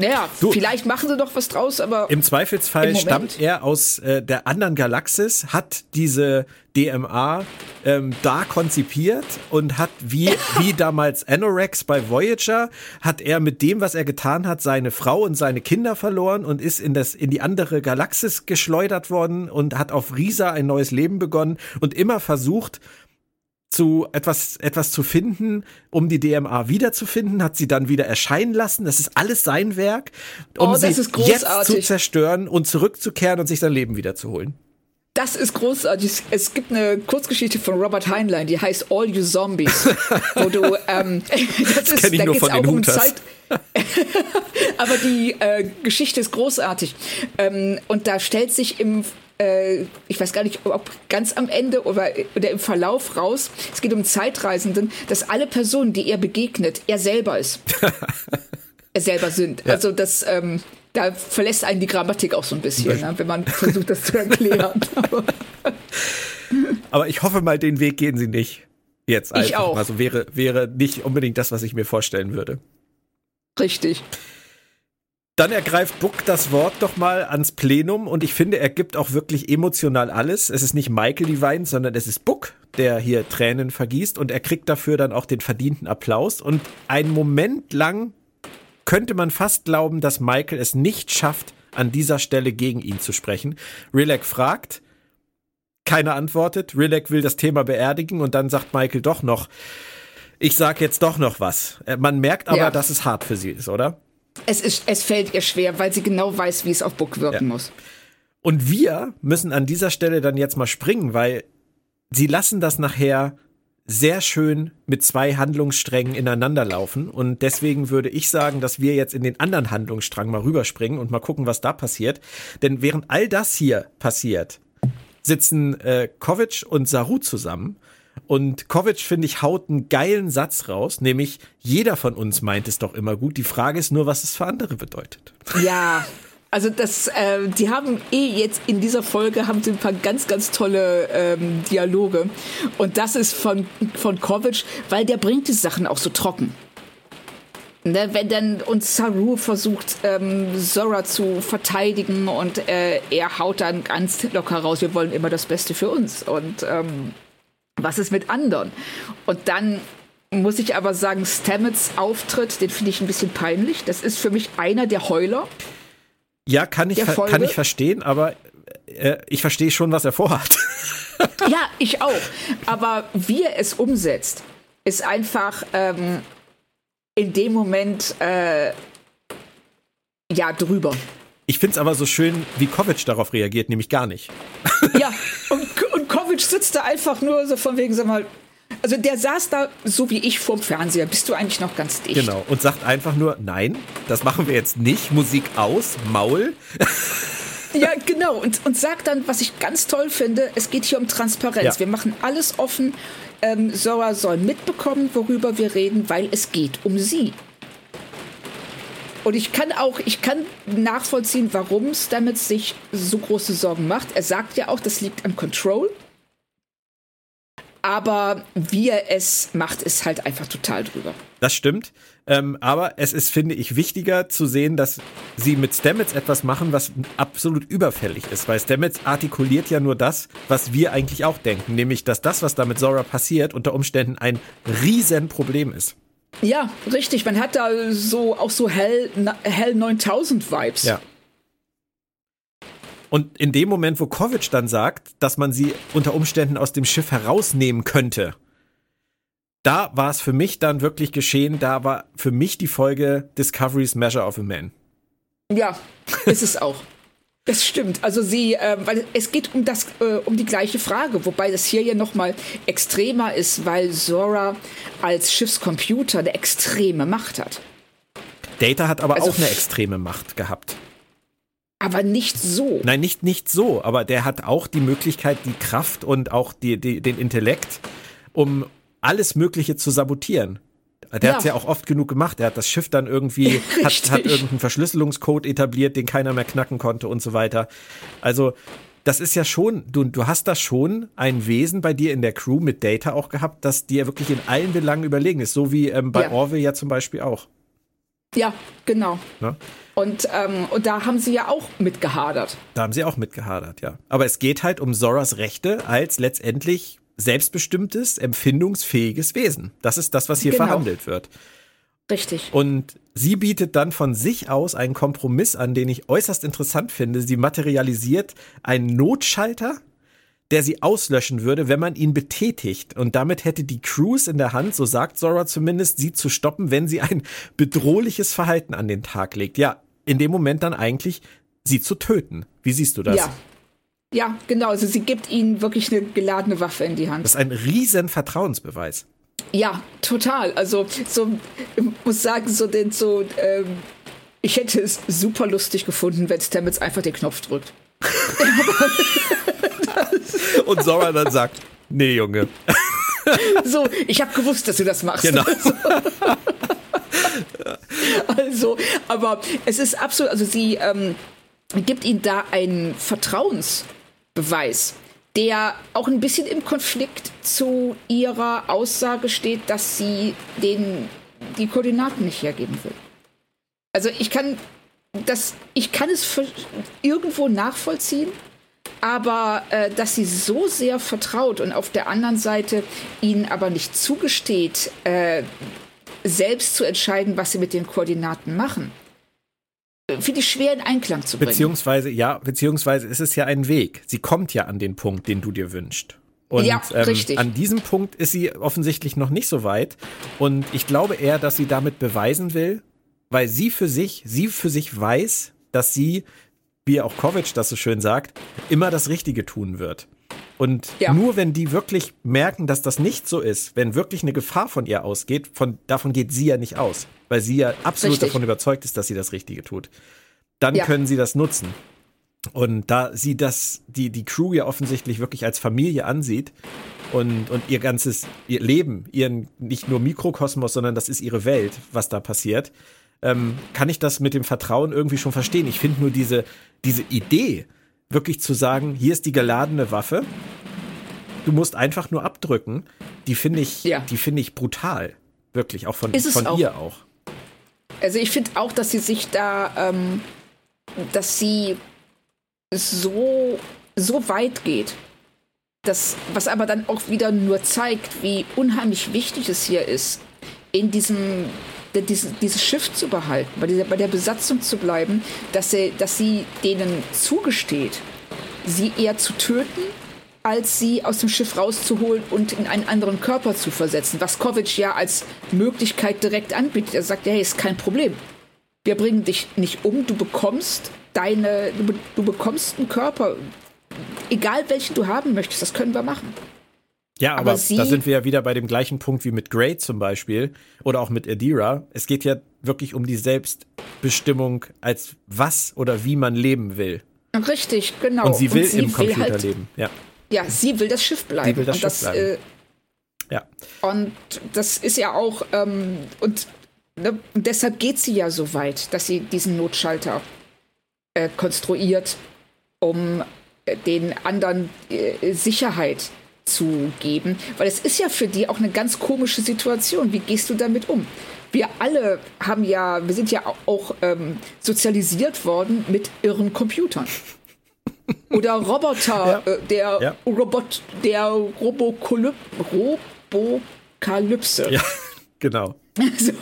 naja, du, vielleicht machen sie doch was draus, aber. Im Zweifelsfall im stammt er aus äh, der anderen Galaxis, hat diese DMA ähm, da konzipiert und hat wie, [laughs] wie damals Anorex bei Voyager, hat er mit dem, was er getan hat, seine Frau und seine Kinder verloren und ist in, das, in die andere Galaxis geschleudert worden und hat auf Risa ein neues Leben begonnen und immer versucht, zu etwas, etwas zu finden, um die DMA wiederzufinden, hat sie dann wieder erscheinen lassen. Das ist alles sein Werk, um oh, sie jetzt zu zerstören und zurückzukehren und sich sein Leben wiederzuholen. Das ist großartig. Es gibt eine Kurzgeschichte von Robert Heinlein, die heißt All You Zombies, wo du [laughs] ähm, [laughs] das, das ist, da geht es auch um Zeit. [laughs] Aber die äh, Geschichte ist großartig. Ähm, und da stellt sich im äh, ich weiß gar nicht, ob ganz am Ende oder, oder im Verlauf raus, es geht um Zeitreisenden, dass alle Personen, die er begegnet, er selber ist. [laughs] er selber sind. Ja. Also das, ähm, da verlässt einen die Grammatik auch so ein bisschen, ne, wenn man versucht, das zu erklären. [laughs] Aber ich hoffe mal, den Weg gehen sie nicht. Jetzt einfach. Ich auch. Also wäre, wäre nicht unbedingt das, was ich mir vorstellen würde. Richtig. Dann ergreift Buck das Wort doch mal ans Plenum und ich finde, er gibt auch wirklich emotional alles. Es ist nicht Michael, die weint, sondern es ist Buck, der hier Tränen vergießt und er kriegt dafür dann auch den verdienten Applaus und einen Moment lang könnte man fast glauben, dass Michael es nicht schafft, an dieser Stelle gegen ihn zu sprechen. Rilek fragt, keiner antwortet. Rilek will das Thema beerdigen und dann sagt Michael doch noch, ich sag jetzt doch noch was. Äh, man merkt aber, ja. dass es hart für sie ist, oder? Es, ist, es fällt ihr schwer, weil sie genau weiß, wie es auf Book wirken ja. muss. Und wir müssen an dieser Stelle dann jetzt mal springen, weil sie lassen das nachher sehr schön mit zwei Handlungssträngen ineinander laufen. Und deswegen würde ich sagen, dass wir jetzt in den anderen Handlungsstrang mal rüberspringen und mal gucken, was da passiert. Denn während all das hier passiert, sitzen äh, Kovic und Saru zusammen und Kovic, finde ich, haut einen geilen Satz raus, nämlich jeder von uns meint es doch immer gut. Die Frage ist nur, was es für andere bedeutet. Ja. Also das, äh, die haben eh jetzt in dieser Folge haben sie ein paar ganz, ganz tolle ähm, Dialoge. Und das ist von, von Kovic, weil der bringt die Sachen auch so trocken. Ne, wenn dann uns Saru versucht, ähm, Zora zu verteidigen und äh, er haut dann ganz locker raus, wir wollen immer das Beste für uns. Und ähm, was ist mit anderen? Und dann muss ich aber sagen, Stamets Auftritt, den finde ich ein bisschen peinlich. Das ist für mich einer der Heuler. Ja, kann ich, kann ich verstehen, aber äh, ich verstehe schon, was er vorhat. [laughs] ja, ich auch. Aber wie er es umsetzt, ist einfach ähm, in dem Moment äh, ja drüber. Ich finde es aber so schön, wie Kovic darauf reagiert, nämlich gar nicht. Ja, [laughs] Kovic sitzt da einfach nur so von wegen, sag mal, also der saß da so wie ich vorm Fernseher. Bist du eigentlich noch ganz dicht? Genau. Und sagt einfach nur, nein, das machen wir jetzt nicht. Musik aus, Maul. Ja, genau. Und, und sagt dann, was ich ganz toll finde, es geht hier um Transparenz. Ja. Wir machen alles offen. Ähm, Zora soll mitbekommen, worüber wir reden, weil es geht um sie. Und ich kann auch, ich kann nachvollziehen, warum Stamets sich so große Sorgen macht. Er sagt ja auch, das liegt an Control. Aber wie er es macht, ist halt einfach total drüber. Das stimmt. Ähm, aber es ist, finde ich, wichtiger zu sehen, dass sie mit Stamets etwas machen, was absolut überfällig ist. Weil Stamets artikuliert ja nur das, was wir eigentlich auch denken. Nämlich, dass das, was da mit Zora passiert, unter Umständen ein Riesenproblem ist. Ja, richtig. Man hat da so auch so Hell, Hell 9000 Vibes. Ja. Und in dem Moment, wo Kovic dann sagt, dass man sie unter Umständen aus dem Schiff herausnehmen könnte, da war es für mich dann wirklich geschehen. Da war für mich die Folge Discovery's Measure of a Man. Ja, ist es auch. Das stimmt. Also sie, äh, weil es geht um das, äh, um die gleiche Frage, wobei das hier ja noch mal extremer ist, weil Zora als Schiffscomputer eine extreme Macht hat. Data hat aber also, auch eine extreme Macht gehabt. Aber nicht so. Nein, nicht, nicht so. Aber der hat auch die Möglichkeit, die Kraft und auch die, die, den Intellekt, um alles Mögliche zu sabotieren. Der ja. hat es ja auch oft genug gemacht. Er hat das Schiff dann irgendwie, [laughs] hat, hat irgendeinen Verschlüsselungscode etabliert, den keiner mehr knacken konnte und so weiter. Also, das ist ja schon, du, du hast da schon ein Wesen bei dir in der Crew mit Data auch gehabt, das dir wirklich in allen Belangen überlegen ist. So wie ähm, bei ja. Orville ja zum Beispiel auch. Ja, genau. Ne? Und, ähm, und da haben sie ja auch mitgehadert. Da haben sie auch mitgehadert, ja. Aber es geht halt um Zoras Rechte als letztendlich selbstbestimmtes, empfindungsfähiges Wesen. Das ist das, was hier genau. verhandelt wird. Richtig. Und sie bietet dann von sich aus einen Kompromiss an, den ich äußerst interessant finde. Sie materialisiert einen Notschalter, der sie auslöschen würde, wenn man ihn betätigt. Und damit hätte die Crews in der Hand, so sagt Zora zumindest, sie zu stoppen, wenn sie ein bedrohliches Verhalten an den Tag legt. Ja, in dem Moment dann eigentlich sie zu töten. Wie siehst du das? Ja. Ja, genau. Also sie gibt ihnen wirklich eine geladene Waffe in die Hand. Das ist ein riesen Vertrauensbeweis. Ja, total. Also so, ich muss sagen, so den so, ähm, ich hätte es super lustig gefunden, wenn Stamets einfach den Knopf drückt. [laughs] Und Zora dann sagt, nee, Junge. so, ich habe gewusst, dass du das machst. Genau. [laughs] [laughs] also, aber es ist absolut, also sie ähm, gibt ihnen da einen Vertrauensbeweis, der auch ein bisschen im Konflikt zu ihrer Aussage steht, dass sie den die Koordinaten nicht hergeben will. Also ich kann das, ich kann es irgendwo nachvollziehen, aber äh, dass sie so sehr vertraut und auf der anderen Seite ihnen aber nicht zugesteht, äh, selbst zu entscheiden, was sie mit den Koordinaten machen, äh, finde ich schwer in Einklang zu bringen. Beziehungsweise, ja, beziehungsweise ist es ja ein Weg. Sie kommt ja an den Punkt, den du dir wünschst. Und ja, ähm, an diesem Punkt ist sie offensichtlich noch nicht so weit. Und ich glaube eher, dass sie damit beweisen will, weil sie für sich, sie für sich weiß, dass sie wie auch Kovic das so schön sagt, immer das Richtige tun wird. Und ja. nur wenn die wirklich merken, dass das nicht so ist, wenn wirklich eine Gefahr von ihr ausgeht, von, davon geht sie ja nicht aus, weil sie ja absolut Richtig. davon überzeugt ist, dass sie das Richtige tut, dann ja. können sie das nutzen. Und da sie das, die, die Crew ja offensichtlich wirklich als Familie ansieht und, und ihr ganzes ihr Leben, ihren nicht nur Mikrokosmos, sondern das ist ihre Welt, was da passiert, ähm, kann ich das mit dem Vertrauen irgendwie schon verstehen. Ich finde nur diese, diese Idee, wirklich zu sagen, hier ist die geladene Waffe, du musst einfach nur abdrücken, die finde ich, ja. die finde ich brutal. Wirklich, auch von, von auch. ihr auch. Also ich finde auch, dass sie sich da, ähm, dass sie so, so weit geht. Das, was aber dann auch wieder nur zeigt, wie unheimlich wichtig es hier ist, in diesem dieses, dieses Schiff zu behalten, bei, dieser, bei der Besatzung zu bleiben, dass, sie, dass sie denen zugesteht, sie eher zu töten, als sie aus dem Schiff rauszuholen und in einen anderen Körper zu versetzen, was Kovic ja als Möglichkeit direkt anbietet. Er sagt, hey, ist kein Problem. Wir bringen dich nicht um, du bekommst deine, du, du bekommst einen Körper, egal welchen du haben möchtest, das können wir machen. Ja, aber, aber da sind wir ja wieder bei dem gleichen Punkt wie mit Grey zum Beispiel oder auch mit Adira. Es geht ja wirklich um die Selbstbestimmung, als was oder wie man leben will. Richtig, genau. Und sie will und sie im Computer halt, leben, ja. Ja, sie will das Schiff bleiben. Sie will das und Schiff das, bleiben. Äh, ja. Und das ist ja auch, ähm, und, ne, und deshalb geht sie ja so weit, dass sie diesen Notschalter äh, konstruiert, um äh, den anderen äh, Sicherheit zu geben, weil es ist ja für die auch eine ganz komische Situation. Wie gehst du damit um? Wir alle haben ja, wir sind ja auch ähm, sozialisiert worden mit irren Computern. [laughs] Oder Roboter, ja. äh, der ja. Robot, der Robokalypse. Ja, [laughs] genau. [laughs] Also.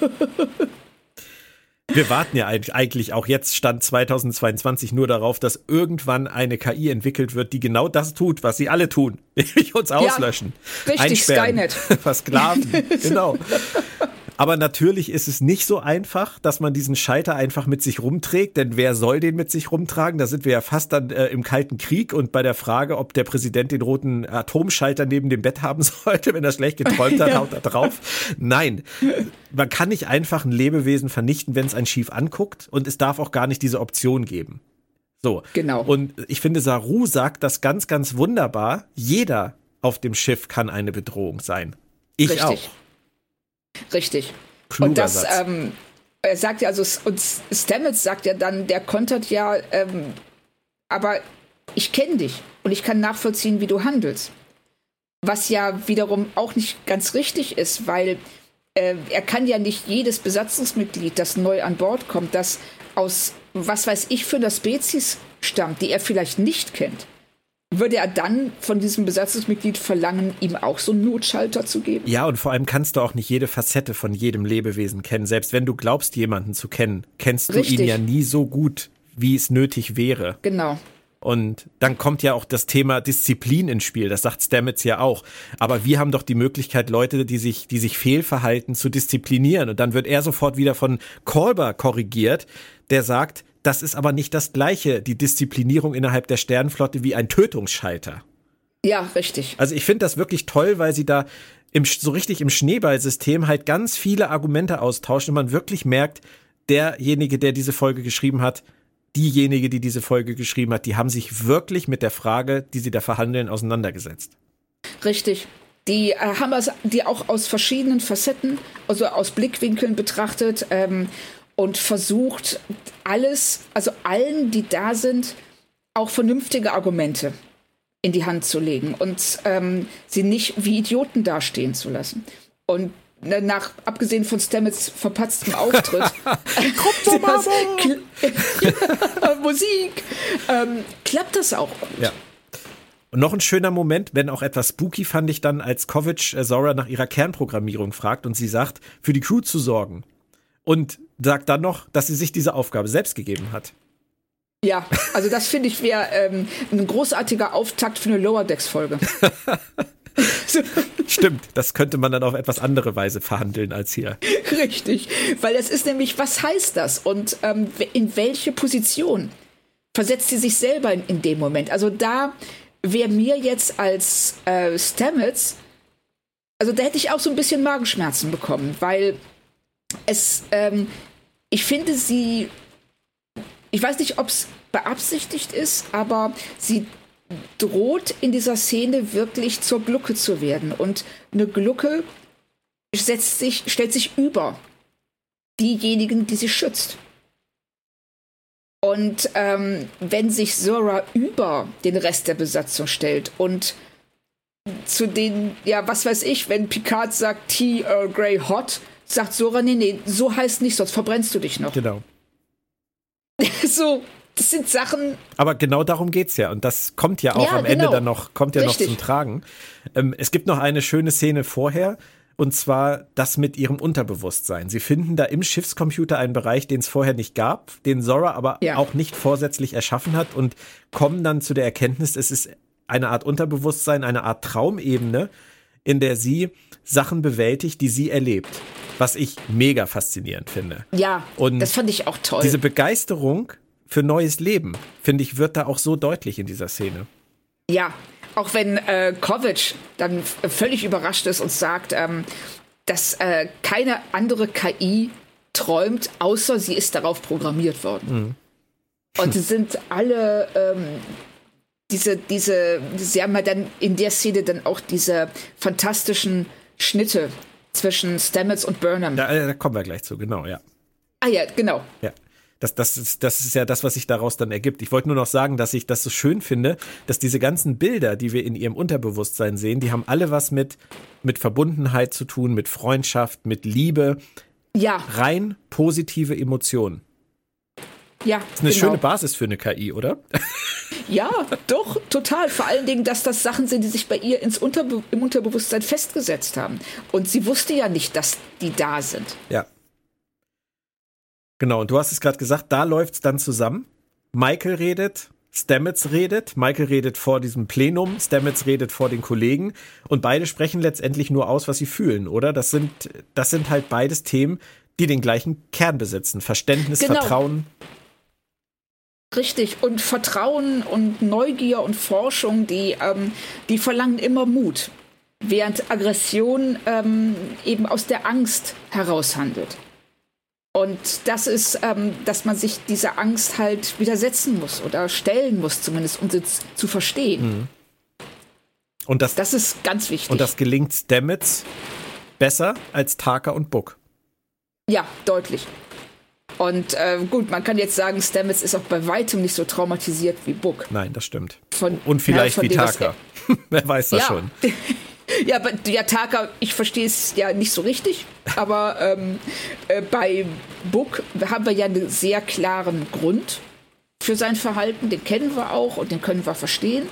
Wir warten ja eigentlich auch jetzt, Stand 2022, nur darauf, dass irgendwann eine KI entwickelt wird, die genau das tut, was sie alle tun, [laughs] nämlich uns auslöschen. Ja, richtig, Skynet. [laughs] Versklaven, [laughs] genau. Aber natürlich ist es nicht so einfach, dass man diesen Schalter einfach mit sich rumträgt, denn wer soll den mit sich rumtragen? Da sind wir ja fast dann äh, im Kalten Krieg und bei der Frage, ob der Präsident den roten Atomschalter neben dem Bett haben [laughs] sollte, wenn er schlecht geträumt hat, haut er drauf. Nein, man kann nicht einfach ein Lebewesen vernichten, wenn es einen schief anguckt und es darf auch gar nicht diese Option geben. So. Genau. Und ich finde, Saru sagt das ganz, ganz wunderbar. Jeder auf dem Schiff kann eine Bedrohung sein. Ich Richtig. auch. Richtig. Kluger und das, ähm, er sagt ja, also, und Stamets sagt ja dann, der kontert ja, ähm, aber ich kenne dich und ich kann nachvollziehen, wie du handelst. Was ja wiederum auch nicht ganz richtig ist, weil äh, er kann ja nicht jedes Besatzungsmitglied, das neu an Bord kommt, das aus was weiß ich für einer Spezies stammt, die er vielleicht nicht kennt, würde er dann von diesem Besatzungsmitglied verlangen, ihm auch so einen Notschalter zu geben? Ja, und vor allem kannst du auch nicht jede Facette von jedem Lebewesen kennen. Selbst wenn du glaubst, jemanden zu kennen, kennst du Richtig. ihn ja nie so gut, wie es nötig wäre. Genau. Und dann kommt ja auch das Thema Disziplin ins Spiel. Das sagt Stamets ja auch. Aber wir haben doch die Möglichkeit, Leute, die sich, die sich fehlverhalten, zu disziplinieren. Und dann wird er sofort wieder von Kolber korrigiert, der sagt, das ist aber nicht das gleiche, die Disziplinierung innerhalb der Sternenflotte wie ein Tötungsschalter. Ja, richtig. Also ich finde das wirklich toll, weil sie da im, so richtig im Schneeballsystem halt ganz viele Argumente austauschen und man wirklich merkt, derjenige, der diese Folge geschrieben hat, diejenige, die diese Folge geschrieben hat, die haben sich wirklich mit der Frage, die sie da verhandeln, auseinandergesetzt. Richtig. Die äh, haben es, die auch aus verschiedenen Facetten, also aus Blickwinkeln betrachtet. Ähm, und versucht alles, also allen, die da sind, auch vernünftige Argumente in die Hand zu legen und ähm, sie nicht wie Idioten dastehen zu lassen. Und ne, nach, abgesehen von Stamets verpatztem Auftritt, [laughs] [laughs] das, [laughs] Musik, ähm, klappt das auch gut. Ja. Und noch ein schöner Moment, wenn auch etwas spooky, fand ich dann, als Kovic äh, Zora nach ihrer Kernprogrammierung fragt und sie sagt, für die Crew zu sorgen. Und sagt dann noch, dass sie sich diese Aufgabe selbst gegeben hat. Ja, also das finde ich wäre ähm, ein großartiger Auftakt für eine Lower Decks-Folge. [laughs] Stimmt, das könnte man dann auf etwas andere Weise verhandeln als hier. Richtig, weil es ist nämlich, was heißt das und ähm, in welche Position versetzt sie sich selber in, in dem Moment? Also da wäre mir jetzt als äh, Stamets, also da hätte ich auch so ein bisschen Magenschmerzen bekommen, weil es, ähm, ich finde sie, ich weiß nicht, ob es beabsichtigt ist, aber sie droht in dieser Szene wirklich zur Glucke zu werden. Und eine Glucke setzt sich, stellt sich über diejenigen, die sie schützt. Und ähm, wenn sich Zora über den Rest der Besatzung stellt und zu den, ja, was weiß ich, wenn Picard sagt Tea Earl Grey Hot, sagt Sora, nee, nee, so heißt nicht, sonst verbrennst du dich noch. Genau. [laughs] so, das sind Sachen. Aber genau darum geht's ja. Und das kommt ja auch ja, am genau. Ende dann noch, kommt ja Richtig. noch zum Tragen. Ähm, es gibt noch eine schöne Szene vorher. Und zwar das mit ihrem Unterbewusstsein. Sie finden da im Schiffscomputer einen Bereich, den es vorher nicht gab, den Zora aber ja. auch nicht vorsätzlich erschaffen hat und kommen dann zu der Erkenntnis, es ist eine Art Unterbewusstsein, eine Art Traumebene, in der sie Sachen bewältigt, die sie erlebt was ich mega faszinierend finde. Ja, und das fand ich auch toll. Diese Begeisterung für neues Leben, finde ich, wird da auch so deutlich in dieser Szene. Ja, auch wenn äh, Kovic dann völlig überrascht ist und sagt, ähm, dass äh, keine andere KI träumt, außer sie ist darauf programmiert worden. Mhm. Und sie [laughs] sind alle ähm, diese, diese, sie haben ja dann in der Szene dann auch diese fantastischen Schnitte zwischen Stamets und Burnham. Da, da kommen wir gleich zu, genau, ja. Ah ja, genau. Ja. Das, das, ist, das ist ja das, was sich daraus dann ergibt. Ich wollte nur noch sagen, dass ich das so schön finde, dass diese ganzen Bilder, die wir in ihrem Unterbewusstsein sehen, die haben alle was mit, mit Verbundenheit zu tun, mit Freundschaft, mit Liebe. Ja. Rein positive Emotionen. Ja. Das ist eine genau. schöne Basis für eine KI, oder? [laughs] Ja, doch, total. Vor allen Dingen, dass das Sachen sind, die sich bei ihr ins Unterbe im Unterbewusstsein festgesetzt haben. Und sie wusste ja nicht, dass die da sind. Ja. Genau, und du hast es gerade gesagt, da läuft es dann zusammen. Michael redet, Stamets redet, Michael redet vor diesem Plenum, Stamets redet vor den Kollegen und beide sprechen letztendlich nur aus, was sie fühlen, oder? Das sind, das sind halt beides Themen, die den gleichen Kern besitzen. Verständnis, genau. Vertrauen. Richtig, und Vertrauen und Neugier und Forschung, die, ähm, die verlangen immer Mut, während Aggression ähm, eben aus der Angst heraus handelt. Und das ist, ähm, dass man sich dieser Angst halt widersetzen muss oder stellen muss, zumindest, um sie zu verstehen. Mhm. Und das, das ist ganz wichtig. Und das gelingt Stamets besser als Taka und Book. Ja, deutlich. Und äh, gut, man kann jetzt sagen, Stamets ist auch bei weitem nicht so traumatisiert wie Book. Nein, das stimmt. Von, und vielleicht ja, wie Taka. [laughs] Wer weiß das ja. schon. [laughs] Ja, aber ja, Taka, ich verstehe es ja nicht so richtig, aber ähm, äh, bei Book haben wir ja einen sehr klaren Grund für sein Verhalten, den kennen wir auch und den können wir verstehen.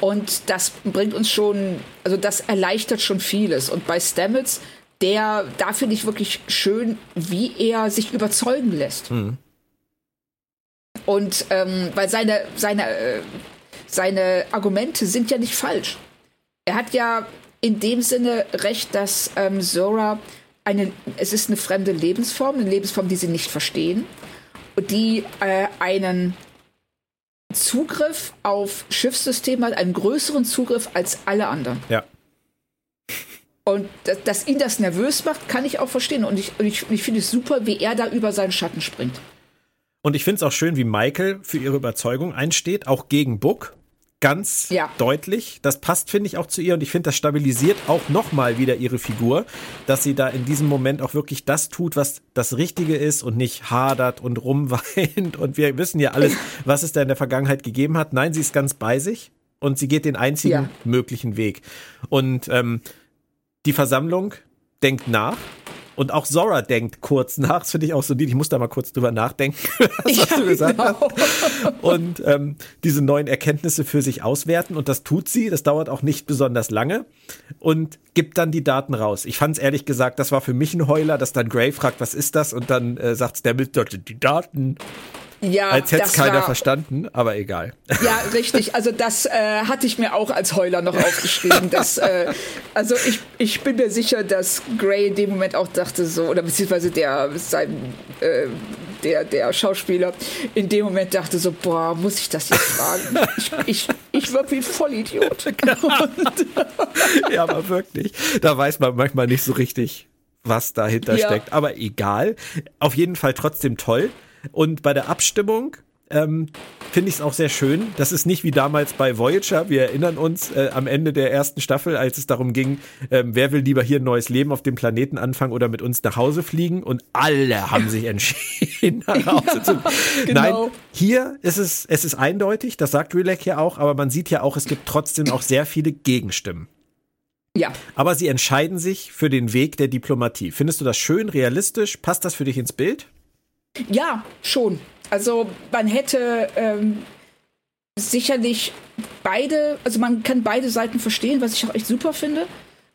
Und das bringt uns schon, also das erleichtert schon vieles. Und bei Stamets, der, da finde ich wirklich schön, wie er sich überzeugen lässt. Mhm. Und ähm, weil seine, seine, äh, seine Argumente sind ja nicht falsch er hat ja in dem Sinne recht, dass ähm, Zora eine, es ist eine fremde Lebensform, eine Lebensform, die sie nicht verstehen, die äh, einen Zugriff auf Schiffssysteme hat, einen größeren Zugriff als alle anderen. Ja. Und dass, dass ihn das nervös macht, kann ich auch verstehen. Und ich, und ich, ich finde es super, wie er da über seinen Schatten springt. Und ich finde es auch schön, wie Michael für ihre Überzeugung einsteht, auch gegen Book ganz ja. deutlich. Das passt, finde ich, auch zu ihr und ich finde, das stabilisiert auch nochmal wieder ihre Figur, dass sie da in diesem Moment auch wirklich das tut, was das Richtige ist und nicht hadert und rumweint und wir wissen ja alles, [laughs] was es da in der Vergangenheit gegeben hat. Nein, sie ist ganz bei sich und sie geht den einzigen ja. möglichen Weg. Und ähm, die Versammlung denkt nach und auch Zora denkt kurz nach. Das finde ich auch so niedlich. Ich muss da mal kurz drüber nachdenken, [laughs] was ja, du gesagt genau. hast. Und ähm, diese neuen Erkenntnisse für sich auswerten. Und das tut sie. Das dauert auch nicht besonders lange. Und gibt dann die Daten raus. Ich fand es ehrlich gesagt, das war für mich ein Heuler, dass dann Gray fragt, was ist das? Und dann äh, sagt der mit die Daten. Ja, als hätte es keiner war, verstanden, aber egal. Ja, richtig. Also das äh, hatte ich mir auch als Heuler noch aufgeschrieben. dass, äh, also ich, ich bin mir sicher, dass Gray in dem Moment auch dachte so, oder beziehungsweise der sein äh, der, der Schauspieler in dem Moment dachte so, boah, muss ich das jetzt fragen? Ich, ich, ich wirke wie ein Vollidiot. [laughs] ja, aber wirklich. Da weiß man manchmal nicht so richtig, was dahinter ja. steckt. Aber egal. Auf jeden Fall trotzdem toll. Und bei der Abstimmung ähm, finde ich es auch sehr schön. Das ist nicht wie damals bei Voyager. Wir erinnern uns äh, am Ende der ersten Staffel, als es darum ging, ähm, wer will lieber hier ein neues Leben auf dem Planeten anfangen oder mit uns nach Hause fliegen. Und alle haben sich entschieden, [laughs] nach Hause zu genau. Nein, hier ist es, es ist eindeutig, das sagt Relac ja auch, aber man sieht ja auch, es gibt trotzdem auch sehr viele Gegenstimmen. Ja. Aber sie entscheiden sich für den Weg der Diplomatie. Findest du das schön, realistisch? Passt das für dich ins Bild? Ja, schon. Also man hätte ähm, sicherlich beide, also man kann beide Seiten verstehen, was ich auch echt super finde.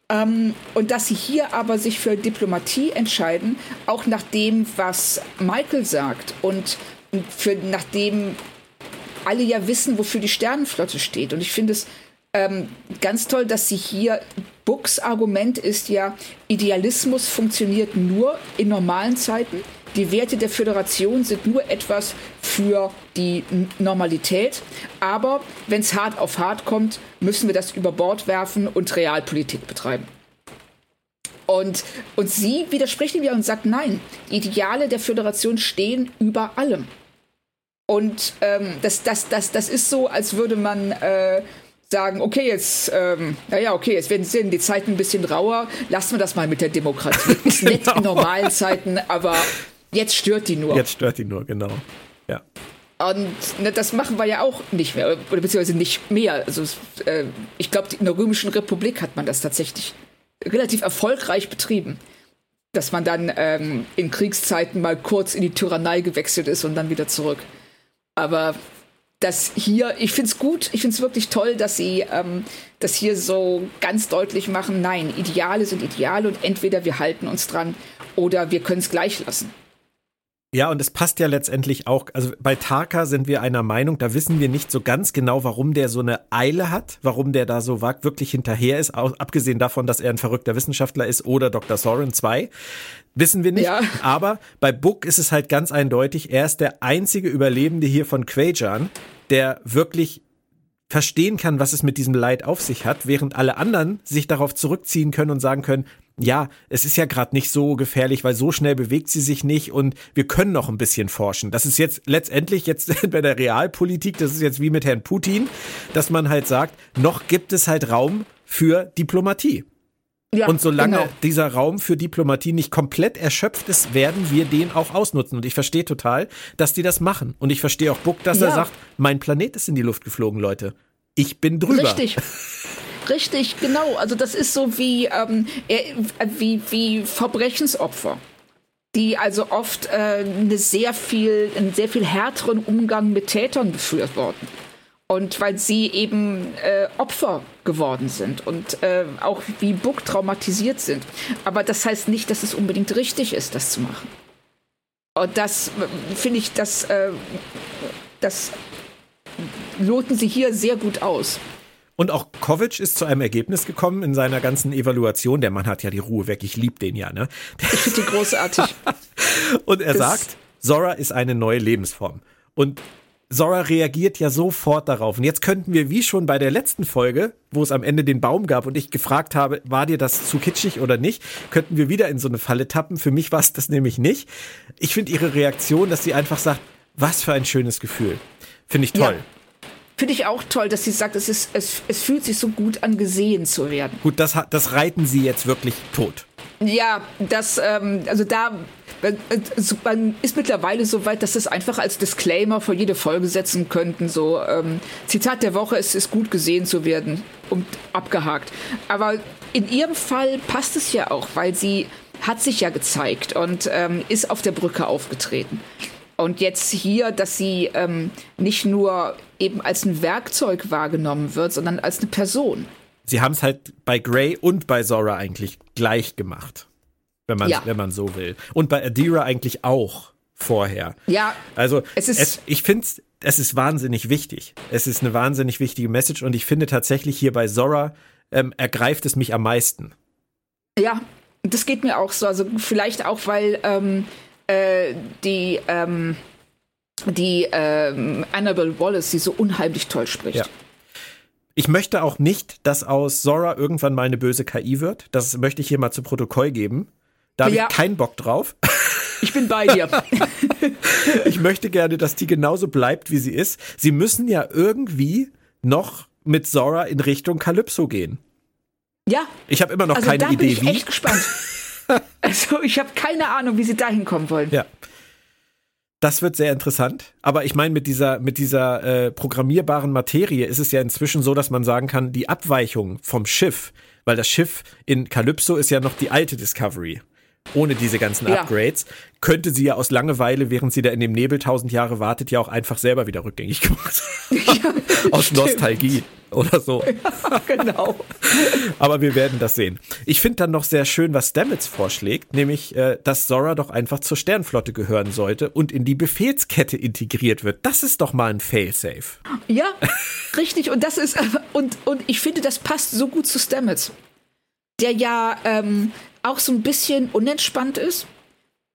Ähm, und dass sie hier aber sich für Diplomatie entscheiden, auch nach dem, was Michael sagt und für, nachdem alle ja wissen, wofür die Sternenflotte steht. Und ich finde es ähm, ganz toll, dass sie hier Books Argument ist ja, Idealismus funktioniert nur in normalen Zeiten die Werte der Föderation sind nur etwas für die Normalität. Aber wenn es hart auf hart kommt, müssen wir das über Bord werfen und Realpolitik betreiben. Und, und sie widerspricht ihm ja und sagt, nein, Ideale der Föderation stehen über allem. Und ähm, das, das, das, das ist so, als würde man äh, sagen, okay, jetzt, ähm, naja, okay, jetzt werden die Zeiten ein bisschen rauer, lassen wir das mal mit der Demokratie. Ist [laughs] nett in genau. normalen Zeiten, aber Jetzt stört die nur. Jetzt stört die nur, genau. Ja. Und ne, das machen wir ja auch nicht mehr, oder beziehungsweise nicht mehr. Also äh, ich glaube, in der Römischen Republik hat man das tatsächlich relativ erfolgreich betrieben. Dass man dann ähm, in Kriegszeiten mal kurz in die Tyrannei gewechselt ist und dann wieder zurück. Aber das hier, ich finde es gut, ich finde es wirklich toll, dass sie ähm, das hier so ganz deutlich machen, nein, Ideale sind Ideale und entweder wir halten uns dran oder wir können es gleich lassen. Ja, und es passt ja letztendlich auch, also bei Taka sind wir einer Meinung, da wissen wir nicht so ganz genau, warum der so eine Eile hat, warum der da so wirklich hinterher ist, abgesehen davon, dass er ein verrückter Wissenschaftler ist oder Dr. Soren 2. Wissen wir nicht. Ja. [laughs] Aber bei Book ist es halt ganz eindeutig, er ist der einzige Überlebende hier von Quajan, der wirklich verstehen kann, was es mit diesem Leid auf sich hat, während alle anderen sich darauf zurückziehen können und sagen können, ja, es ist ja gerade nicht so gefährlich, weil so schnell bewegt sie sich nicht und wir können noch ein bisschen forschen. Das ist jetzt letztendlich jetzt [laughs] bei der Realpolitik, das ist jetzt wie mit Herrn Putin, dass man halt sagt, noch gibt es halt Raum für Diplomatie. Ja, und solange genau. dieser Raum für Diplomatie nicht komplett erschöpft ist, werden wir den auch ausnutzen. Und ich verstehe total, dass die das machen. Und ich verstehe auch Buck, dass ja. er sagt, mein Planet ist in die Luft geflogen, Leute. Ich bin drüber. Richtig. [laughs] Richtig, genau. Also das ist so wie, ähm, wie, wie Verbrechensopfer, die also oft äh, eine sehr viel, einen sehr viel härteren Umgang mit Tätern befürworten. Und weil sie eben äh, Opfer geworden sind und äh, auch wie Buck traumatisiert sind. Aber das heißt nicht, dass es unbedingt richtig ist, das zu machen. Und das äh, finde ich, das, äh, das loten sie hier sehr gut aus. Und auch Kovic ist zu einem Ergebnis gekommen in seiner ganzen Evaluation. Der Mann hat ja die Ruhe weg. Ich liebe den ja, ne? Ich finde ihn großartig. [laughs] und er das sagt, Zora ist eine neue Lebensform. Und Zora reagiert ja sofort darauf. Und jetzt könnten wir, wie schon bei der letzten Folge, wo es am Ende den Baum gab und ich gefragt habe, war dir das zu kitschig oder nicht, könnten wir wieder in so eine Falle tappen. Für mich war es das nämlich nicht. Ich finde ihre Reaktion, dass sie einfach sagt, was für ein schönes Gefühl. Finde ich toll. Ja. Finde ich auch toll, dass sie sagt, es, ist, es, es fühlt sich so gut an, gesehen zu werden. Gut, das, das reiten sie jetzt wirklich tot. Ja, das, ähm, also da man ist mittlerweile so weit, dass es einfach als Disclaimer für jede Folge setzen könnten. So, ähm, Zitat der Woche, es ist gut gesehen zu werden und abgehakt. Aber in ihrem Fall passt es ja auch, weil sie hat sich ja gezeigt und ähm, ist auf der Brücke aufgetreten. Und jetzt hier, dass sie ähm, nicht nur eben als ein Werkzeug wahrgenommen wird, sondern als eine Person. Sie haben es halt bei Grey und bei Zora eigentlich gleich gemacht, wenn man, ja. wenn man so will. Und bei Adira eigentlich auch vorher. Ja. Also es ist, es, ich finde es ist wahnsinnig wichtig. Es ist eine wahnsinnig wichtige Message und ich finde tatsächlich hier bei Zora ähm, ergreift es mich am meisten. Ja, das geht mir auch so. Also vielleicht auch, weil ähm, äh, die, ähm, die ähm, Annabelle Wallace, die so unheimlich toll spricht. Ja. Ich möchte auch nicht, dass aus Zora irgendwann mal eine böse KI wird. Das möchte ich hier mal zu Protokoll geben. Da habe ja. ich keinen Bock drauf. [laughs] Ich bin bei dir. [laughs] ich möchte gerne, dass die genauso bleibt, wie sie ist. Sie müssen ja irgendwie noch mit Zora in Richtung Calypso gehen. Ja. Ich habe immer noch also keine Idee, bin ich wie. Echt gespannt. [laughs] also ich habe keine Ahnung, wie sie dahin kommen wollen. Ja. Das wird sehr interessant. Aber ich meine, mit dieser, mit dieser äh, programmierbaren Materie ist es ja inzwischen so, dass man sagen kann, die Abweichung vom Schiff, weil das Schiff in Calypso ist ja noch die alte Discovery ohne diese ganzen ja. Upgrades, könnte sie ja aus Langeweile, während sie da in dem Nebel tausend Jahre wartet, ja auch einfach selber wieder rückgängig gemacht. [laughs] Ja, [laughs] aus stimmt. Nostalgie oder so. Ja, genau. [laughs] Aber wir werden das sehen. Ich finde dann noch sehr schön, was Stamets vorschlägt, nämlich, äh, dass Zora doch einfach zur Sternflotte gehören sollte und in die Befehlskette integriert wird. Das ist doch mal ein Failsafe. Ja, richtig. Und das ist, und, und ich finde, das passt so gut zu Stamets der ja ähm, auch so ein bisschen unentspannt ist,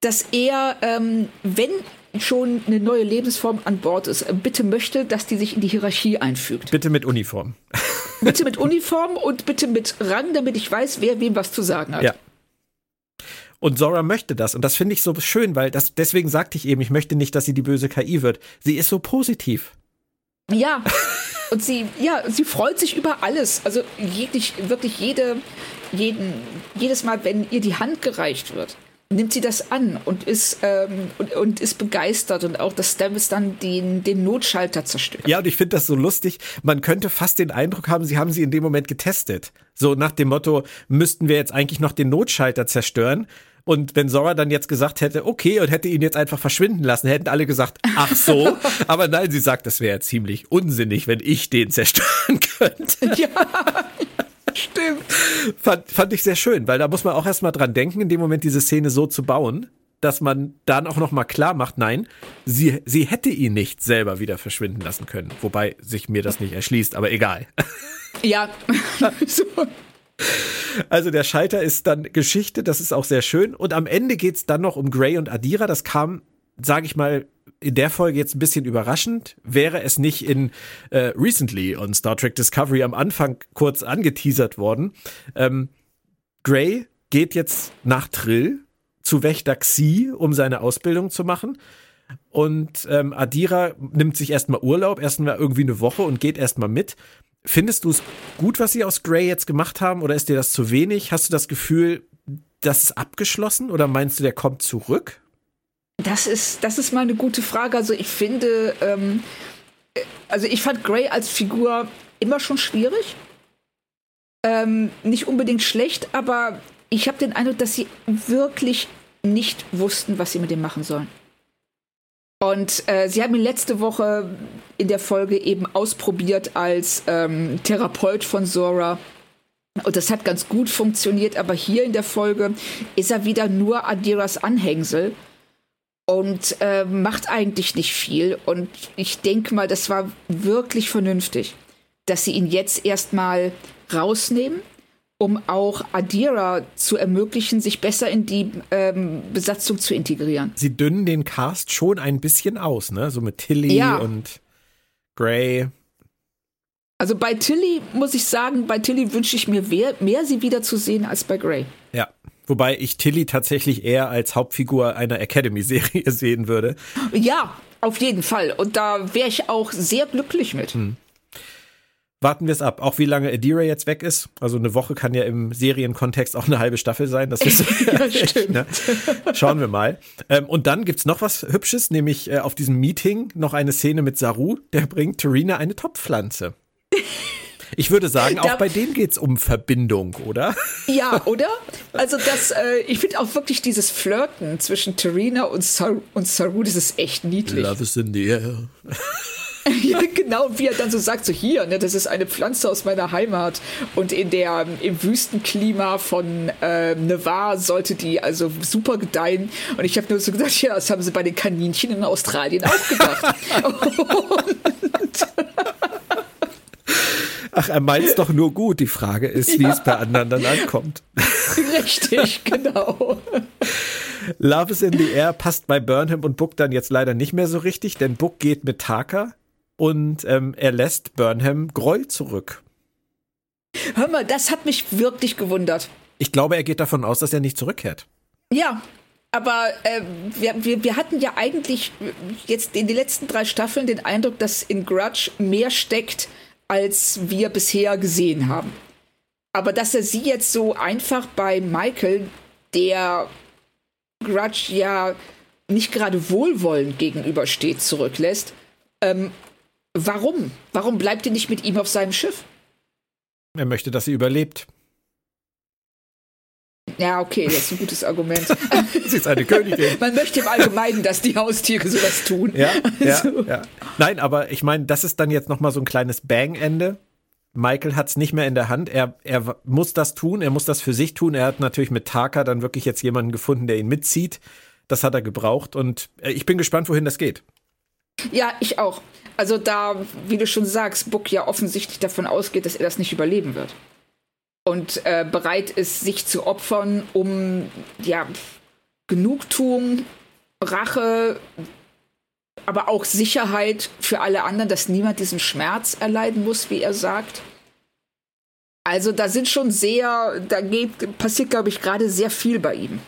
dass er, ähm, wenn schon eine neue Lebensform an Bord ist, äh, bitte möchte, dass die sich in die Hierarchie einfügt. Bitte mit Uniform. [laughs] bitte mit Uniform und bitte mit Rang, damit ich weiß, wer wem was zu sagen hat. Ja. Und Zora möchte das. Und das finde ich so schön, weil das, deswegen sagte ich eben, ich möchte nicht, dass sie die böse KI wird. Sie ist so positiv. Ja. Und sie, ja, sie freut sich über alles. Also jeglich, wirklich jede, jeden, jedes Mal, wenn ihr die Hand gereicht wird, nimmt sie das an und ist, ähm, und, und, ist begeistert und auch, dass Stamets dann den, den Notschalter zerstört. Ja, und ich finde das so lustig. Man könnte fast den Eindruck haben, sie haben sie in dem Moment getestet. So nach dem Motto, müssten wir jetzt eigentlich noch den Notschalter zerstören? Und wenn Sora dann jetzt gesagt hätte, okay, und hätte ihn jetzt einfach verschwinden lassen, hätten alle gesagt, ach so. [laughs] Aber nein, sie sagt, das wäre ziemlich unsinnig, wenn ich den zerstören könnte. [laughs] Ja. [laughs] Stimmt. Fand, fand ich sehr schön, weil da muss man auch erstmal dran denken, in dem Moment diese Szene so zu bauen, dass man dann auch nochmal klar macht, nein, sie, sie hätte ihn nicht selber wieder verschwinden lassen können. Wobei sich mir das nicht erschließt, aber egal. [laughs] Ja. [laughs] so. Also der Schalter ist dann Geschichte, das ist auch sehr schön. Und am Ende geht es dann noch um Gray und Adira. Das kam, sage ich mal, in der Folge jetzt ein bisschen überraschend. Wäre es nicht in äh, Recently on Star Trek Discovery am Anfang kurz angeteasert worden. Ähm, Gray geht jetzt nach Trill zu Wächter Xi, um seine Ausbildung zu machen. Und ähm, Adira nimmt sich erstmal Urlaub, erstmal irgendwie eine Woche und geht erstmal mit. Findest du es gut, was sie aus Grey jetzt gemacht haben, oder ist dir das zu wenig? Hast du das Gefühl, das ist abgeschlossen oder meinst du, der kommt zurück? Das ist, das ist mal eine gute Frage. Also ich finde, ähm, also ich fand Grey als Figur immer schon schwierig. Ähm, nicht unbedingt schlecht, aber ich habe den Eindruck, dass sie wirklich nicht wussten, was sie mit dem machen sollen. Und äh, sie haben ihn letzte Woche in der Folge eben ausprobiert als ähm, Therapeut von Zora. Und das hat ganz gut funktioniert, aber hier in der Folge ist er wieder nur Adiras Anhängsel und äh, macht eigentlich nicht viel. Und ich denke mal, das war wirklich vernünftig, dass sie ihn jetzt erstmal rausnehmen um auch Adira zu ermöglichen, sich besser in die ähm, Besatzung zu integrieren. Sie dünnen den Cast schon ein bisschen aus, ne? So mit Tilly ja. und Gray. Also bei Tilly muss ich sagen, bei Tilly wünsche ich mir mehr, mehr sie wieder zu sehen als bei Gray. Ja. Wobei ich Tilly tatsächlich eher als Hauptfigur einer Academy-Serie [laughs] sehen würde. Ja, auf jeden Fall. Und da wäre ich auch sehr glücklich mit. Hm warten wir es ab. Auch wie lange Adira jetzt weg ist. Also eine Woche kann ja im Serienkontext auch eine halbe Staffel sein. Das [laughs] ist ja, [laughs] echt, ne? Schauen wir mal. Ähm, und dann gibt's noch was Hübsches, nämlich äh, auf diesem Meeting noch eine Szene mit Saru, der bringt Tarina eine Topfpflanze. Ich würde sagen, auch da, bei denen geht's um Verbindung, oder? [laughs] Ja, oder? Also das, äh, ich finde auch wirklich dieses Flirten zwischen Tarina und, Sar und Saru, das ist echt niedlich. Love is in the air. [laughs] ja, genau, wie er dann so sagt, so hier, ne, das ist eine Pflanze aus meiner Heimat und in der, im Wüstenklima von äh, Nevada sollte die also super gedeihen und ich habe nur so gedacht, ja, das haben sie bei den Kaninchen in Australien auch gedacht. [laughs] Ach, er meint es doch nur gut. Die Frage ist, wie ja. es bei anderen dann ankommt. [laughs] Richtig, genau. Love is in the Air passt bei Burnham und Book dann jetzt leider nicht mehr so richtig, denn Book geht mit Taka und ähm, er lässt Burnham Groll zurück. Hör mal, das hat mich wirklich gewundert. Ich glaube, er geht davon aus, dass er nicht zurückkehrt. Ja, aber äh, wir, wir, wir hatten ja eigentlich jetzt in den letzten drei Staffeln den Eindruck, dass in Grudge mehr steckt, als wir bisher gesehen haben. Aber dass er sie jetzt so einfach bei Michael, der Grudge ja nicht gerade wohlwollend gegenübersteht, zurücklässt, ähm, Warum? Warum bleibt ihr nicht mit ihm auf seinem Schiff? Er möchte, dass sie überlebt. Ja, okay, das ist ein gutes Argument. [laughs] sie ist eine Königin. Man möchte im Allgemeinen, dass die Haustiere sowas tun. Ja, also. ja, ja. Nein, aber ich meine, das ist dann jetzt noch mal so ein kleines Bang-Ende. Michael hat es nicht mehr in der Hand. Er, er muss das tun, er muss das für sich tun. Er hat natürlich mit Taka dann wirklich jetzt jemanden gefunden, der ihn mitzieht. Das hat er gebraucht und äh, ich bin gespannt, wohin das geht. Ja, ich auch. Also da, wie du schon sagst, Book ja offensichtlich davon ausgeht, dass er das nicht überleben wird. Und äh, bereit ist, sich zu opfern, um ja Genugtuung, Rache, aber auch Sicherheit für alle anderen, dass niemand diesen Schmerz erleiden muss, wie er sagt. Also da sind schon sehr, da geht, passiert, glaube ich, gerade sehr viel bei ihm.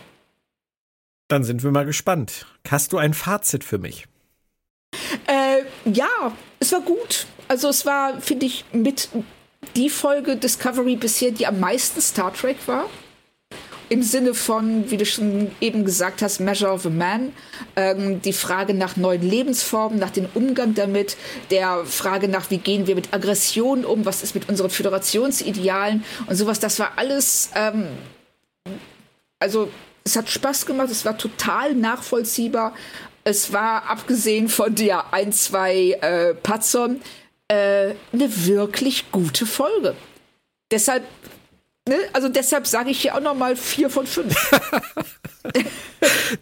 Dann sind wir mal gespannt. Hast du ein Fazit für mich? Äh, ja, es war gut. Also es war, finde ich, mit die Folge Discovery bisher, die am meisten Star Trek war. im Sinne von, wie du schon eben gesagt hast, Measure of a Man, ähm, die Frage nach neuen Lebensformen, nach dem Umgang damit, der Frage nach, wie gehen wir mit Aggression um, was ist mit unseren Föderationsidealen und sowas. Das war alles, ähm, also es hat Spaß gemacht, es war total nachvollziehbar. Es war, abgesehen von der ein, zwei äh, Patzern, äh, eine wirklich gute Folge. Deshalb Ne? Also deshalb sage ich hier auch noch mal vier von fünf. [laughs]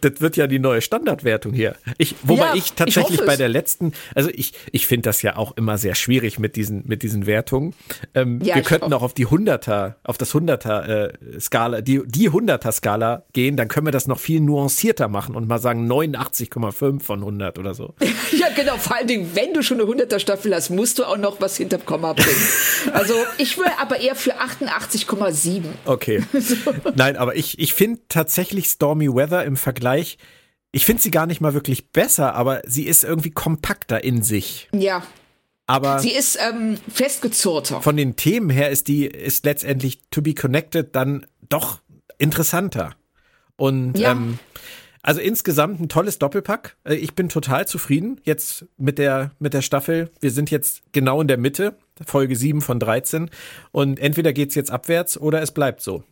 das wird ja die neue Standardwertung hier. Ich, wobei ja, ich tatsächlich ich bei der letzten, also ich, ich finde das ja auch immer sehr schwierig mit diesen, mit diesen Wertungen. Ähm, ja, wir könnten auch. auf die Hunderter, auf das Hunderter äh, Skala, die, die Hunderter Skala gehen, dann können wir das noch viel nuancierter machen und mal sagen 89,5 von 100 oder so. [laughs] ja, genau. Vor allen Dingen, wenn du schon eine Hunderter Staffel hast, musst du auch noch was hinterm Komma bringen. [laughs] also ich will aber eher für 88,7 sieben. Okay. [laughs] Nein, aber ich, ich finde tatsächlich Stormy Weather im Vergleich, ich finde sie gar nicht mal wirklich besser, aber sie ist irgendwie kompakter in sich. Ja. Aber sie ist ähm, festgezurrter. Von den Themen her ist die, ist letztendlich To Be Connected dann doch interessanter. Und ja. ähm, also insgesamt ein tolles Doppelpack. Äh, ich bin total zufrieden jetzt mit der, mit der Staffel. Wir sind jetzt genau in der Mitte, Folge 7 von 13. Und entweder geht's jetzt abwärts oder es bleibt so.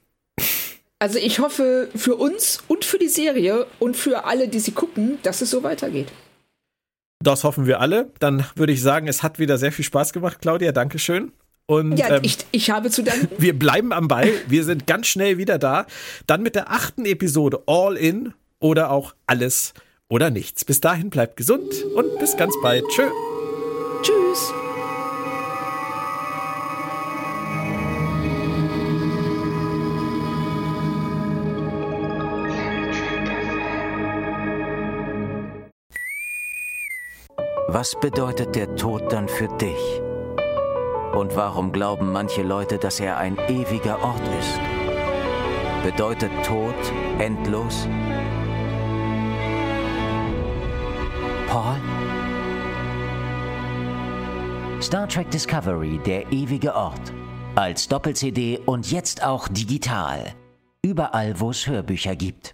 Also ich hoffe für uns und für die Serie und für alle, die sie gucken, dass es so weitergeht. Das hoffen wir alle. Dann würde ich sagen, es hat wieder sehr viel Spaß gemacht, Claudia. Dankeschön. Und, ja, ähm, ich, ich habe zu danken. [laughs] Wir bleiben am Ball. Wir sind ganz schnell wieder da. Dann mit der achten Episode All In oder auch alles oder nichts. Bis dahin bleibt gesund und bis ganz bald. Tschö. Tschüss. Was bedeutet der Tod dann für dich? Und warum glauben manche Leute, dass er ein ewiger Ort ist? Bedeutet Tod endlos? Paul? Star Trek Discovery, der ewige Ort. Als Doppel-CD und jetzt auch digital. Überall, wo es Hörbücher gibt.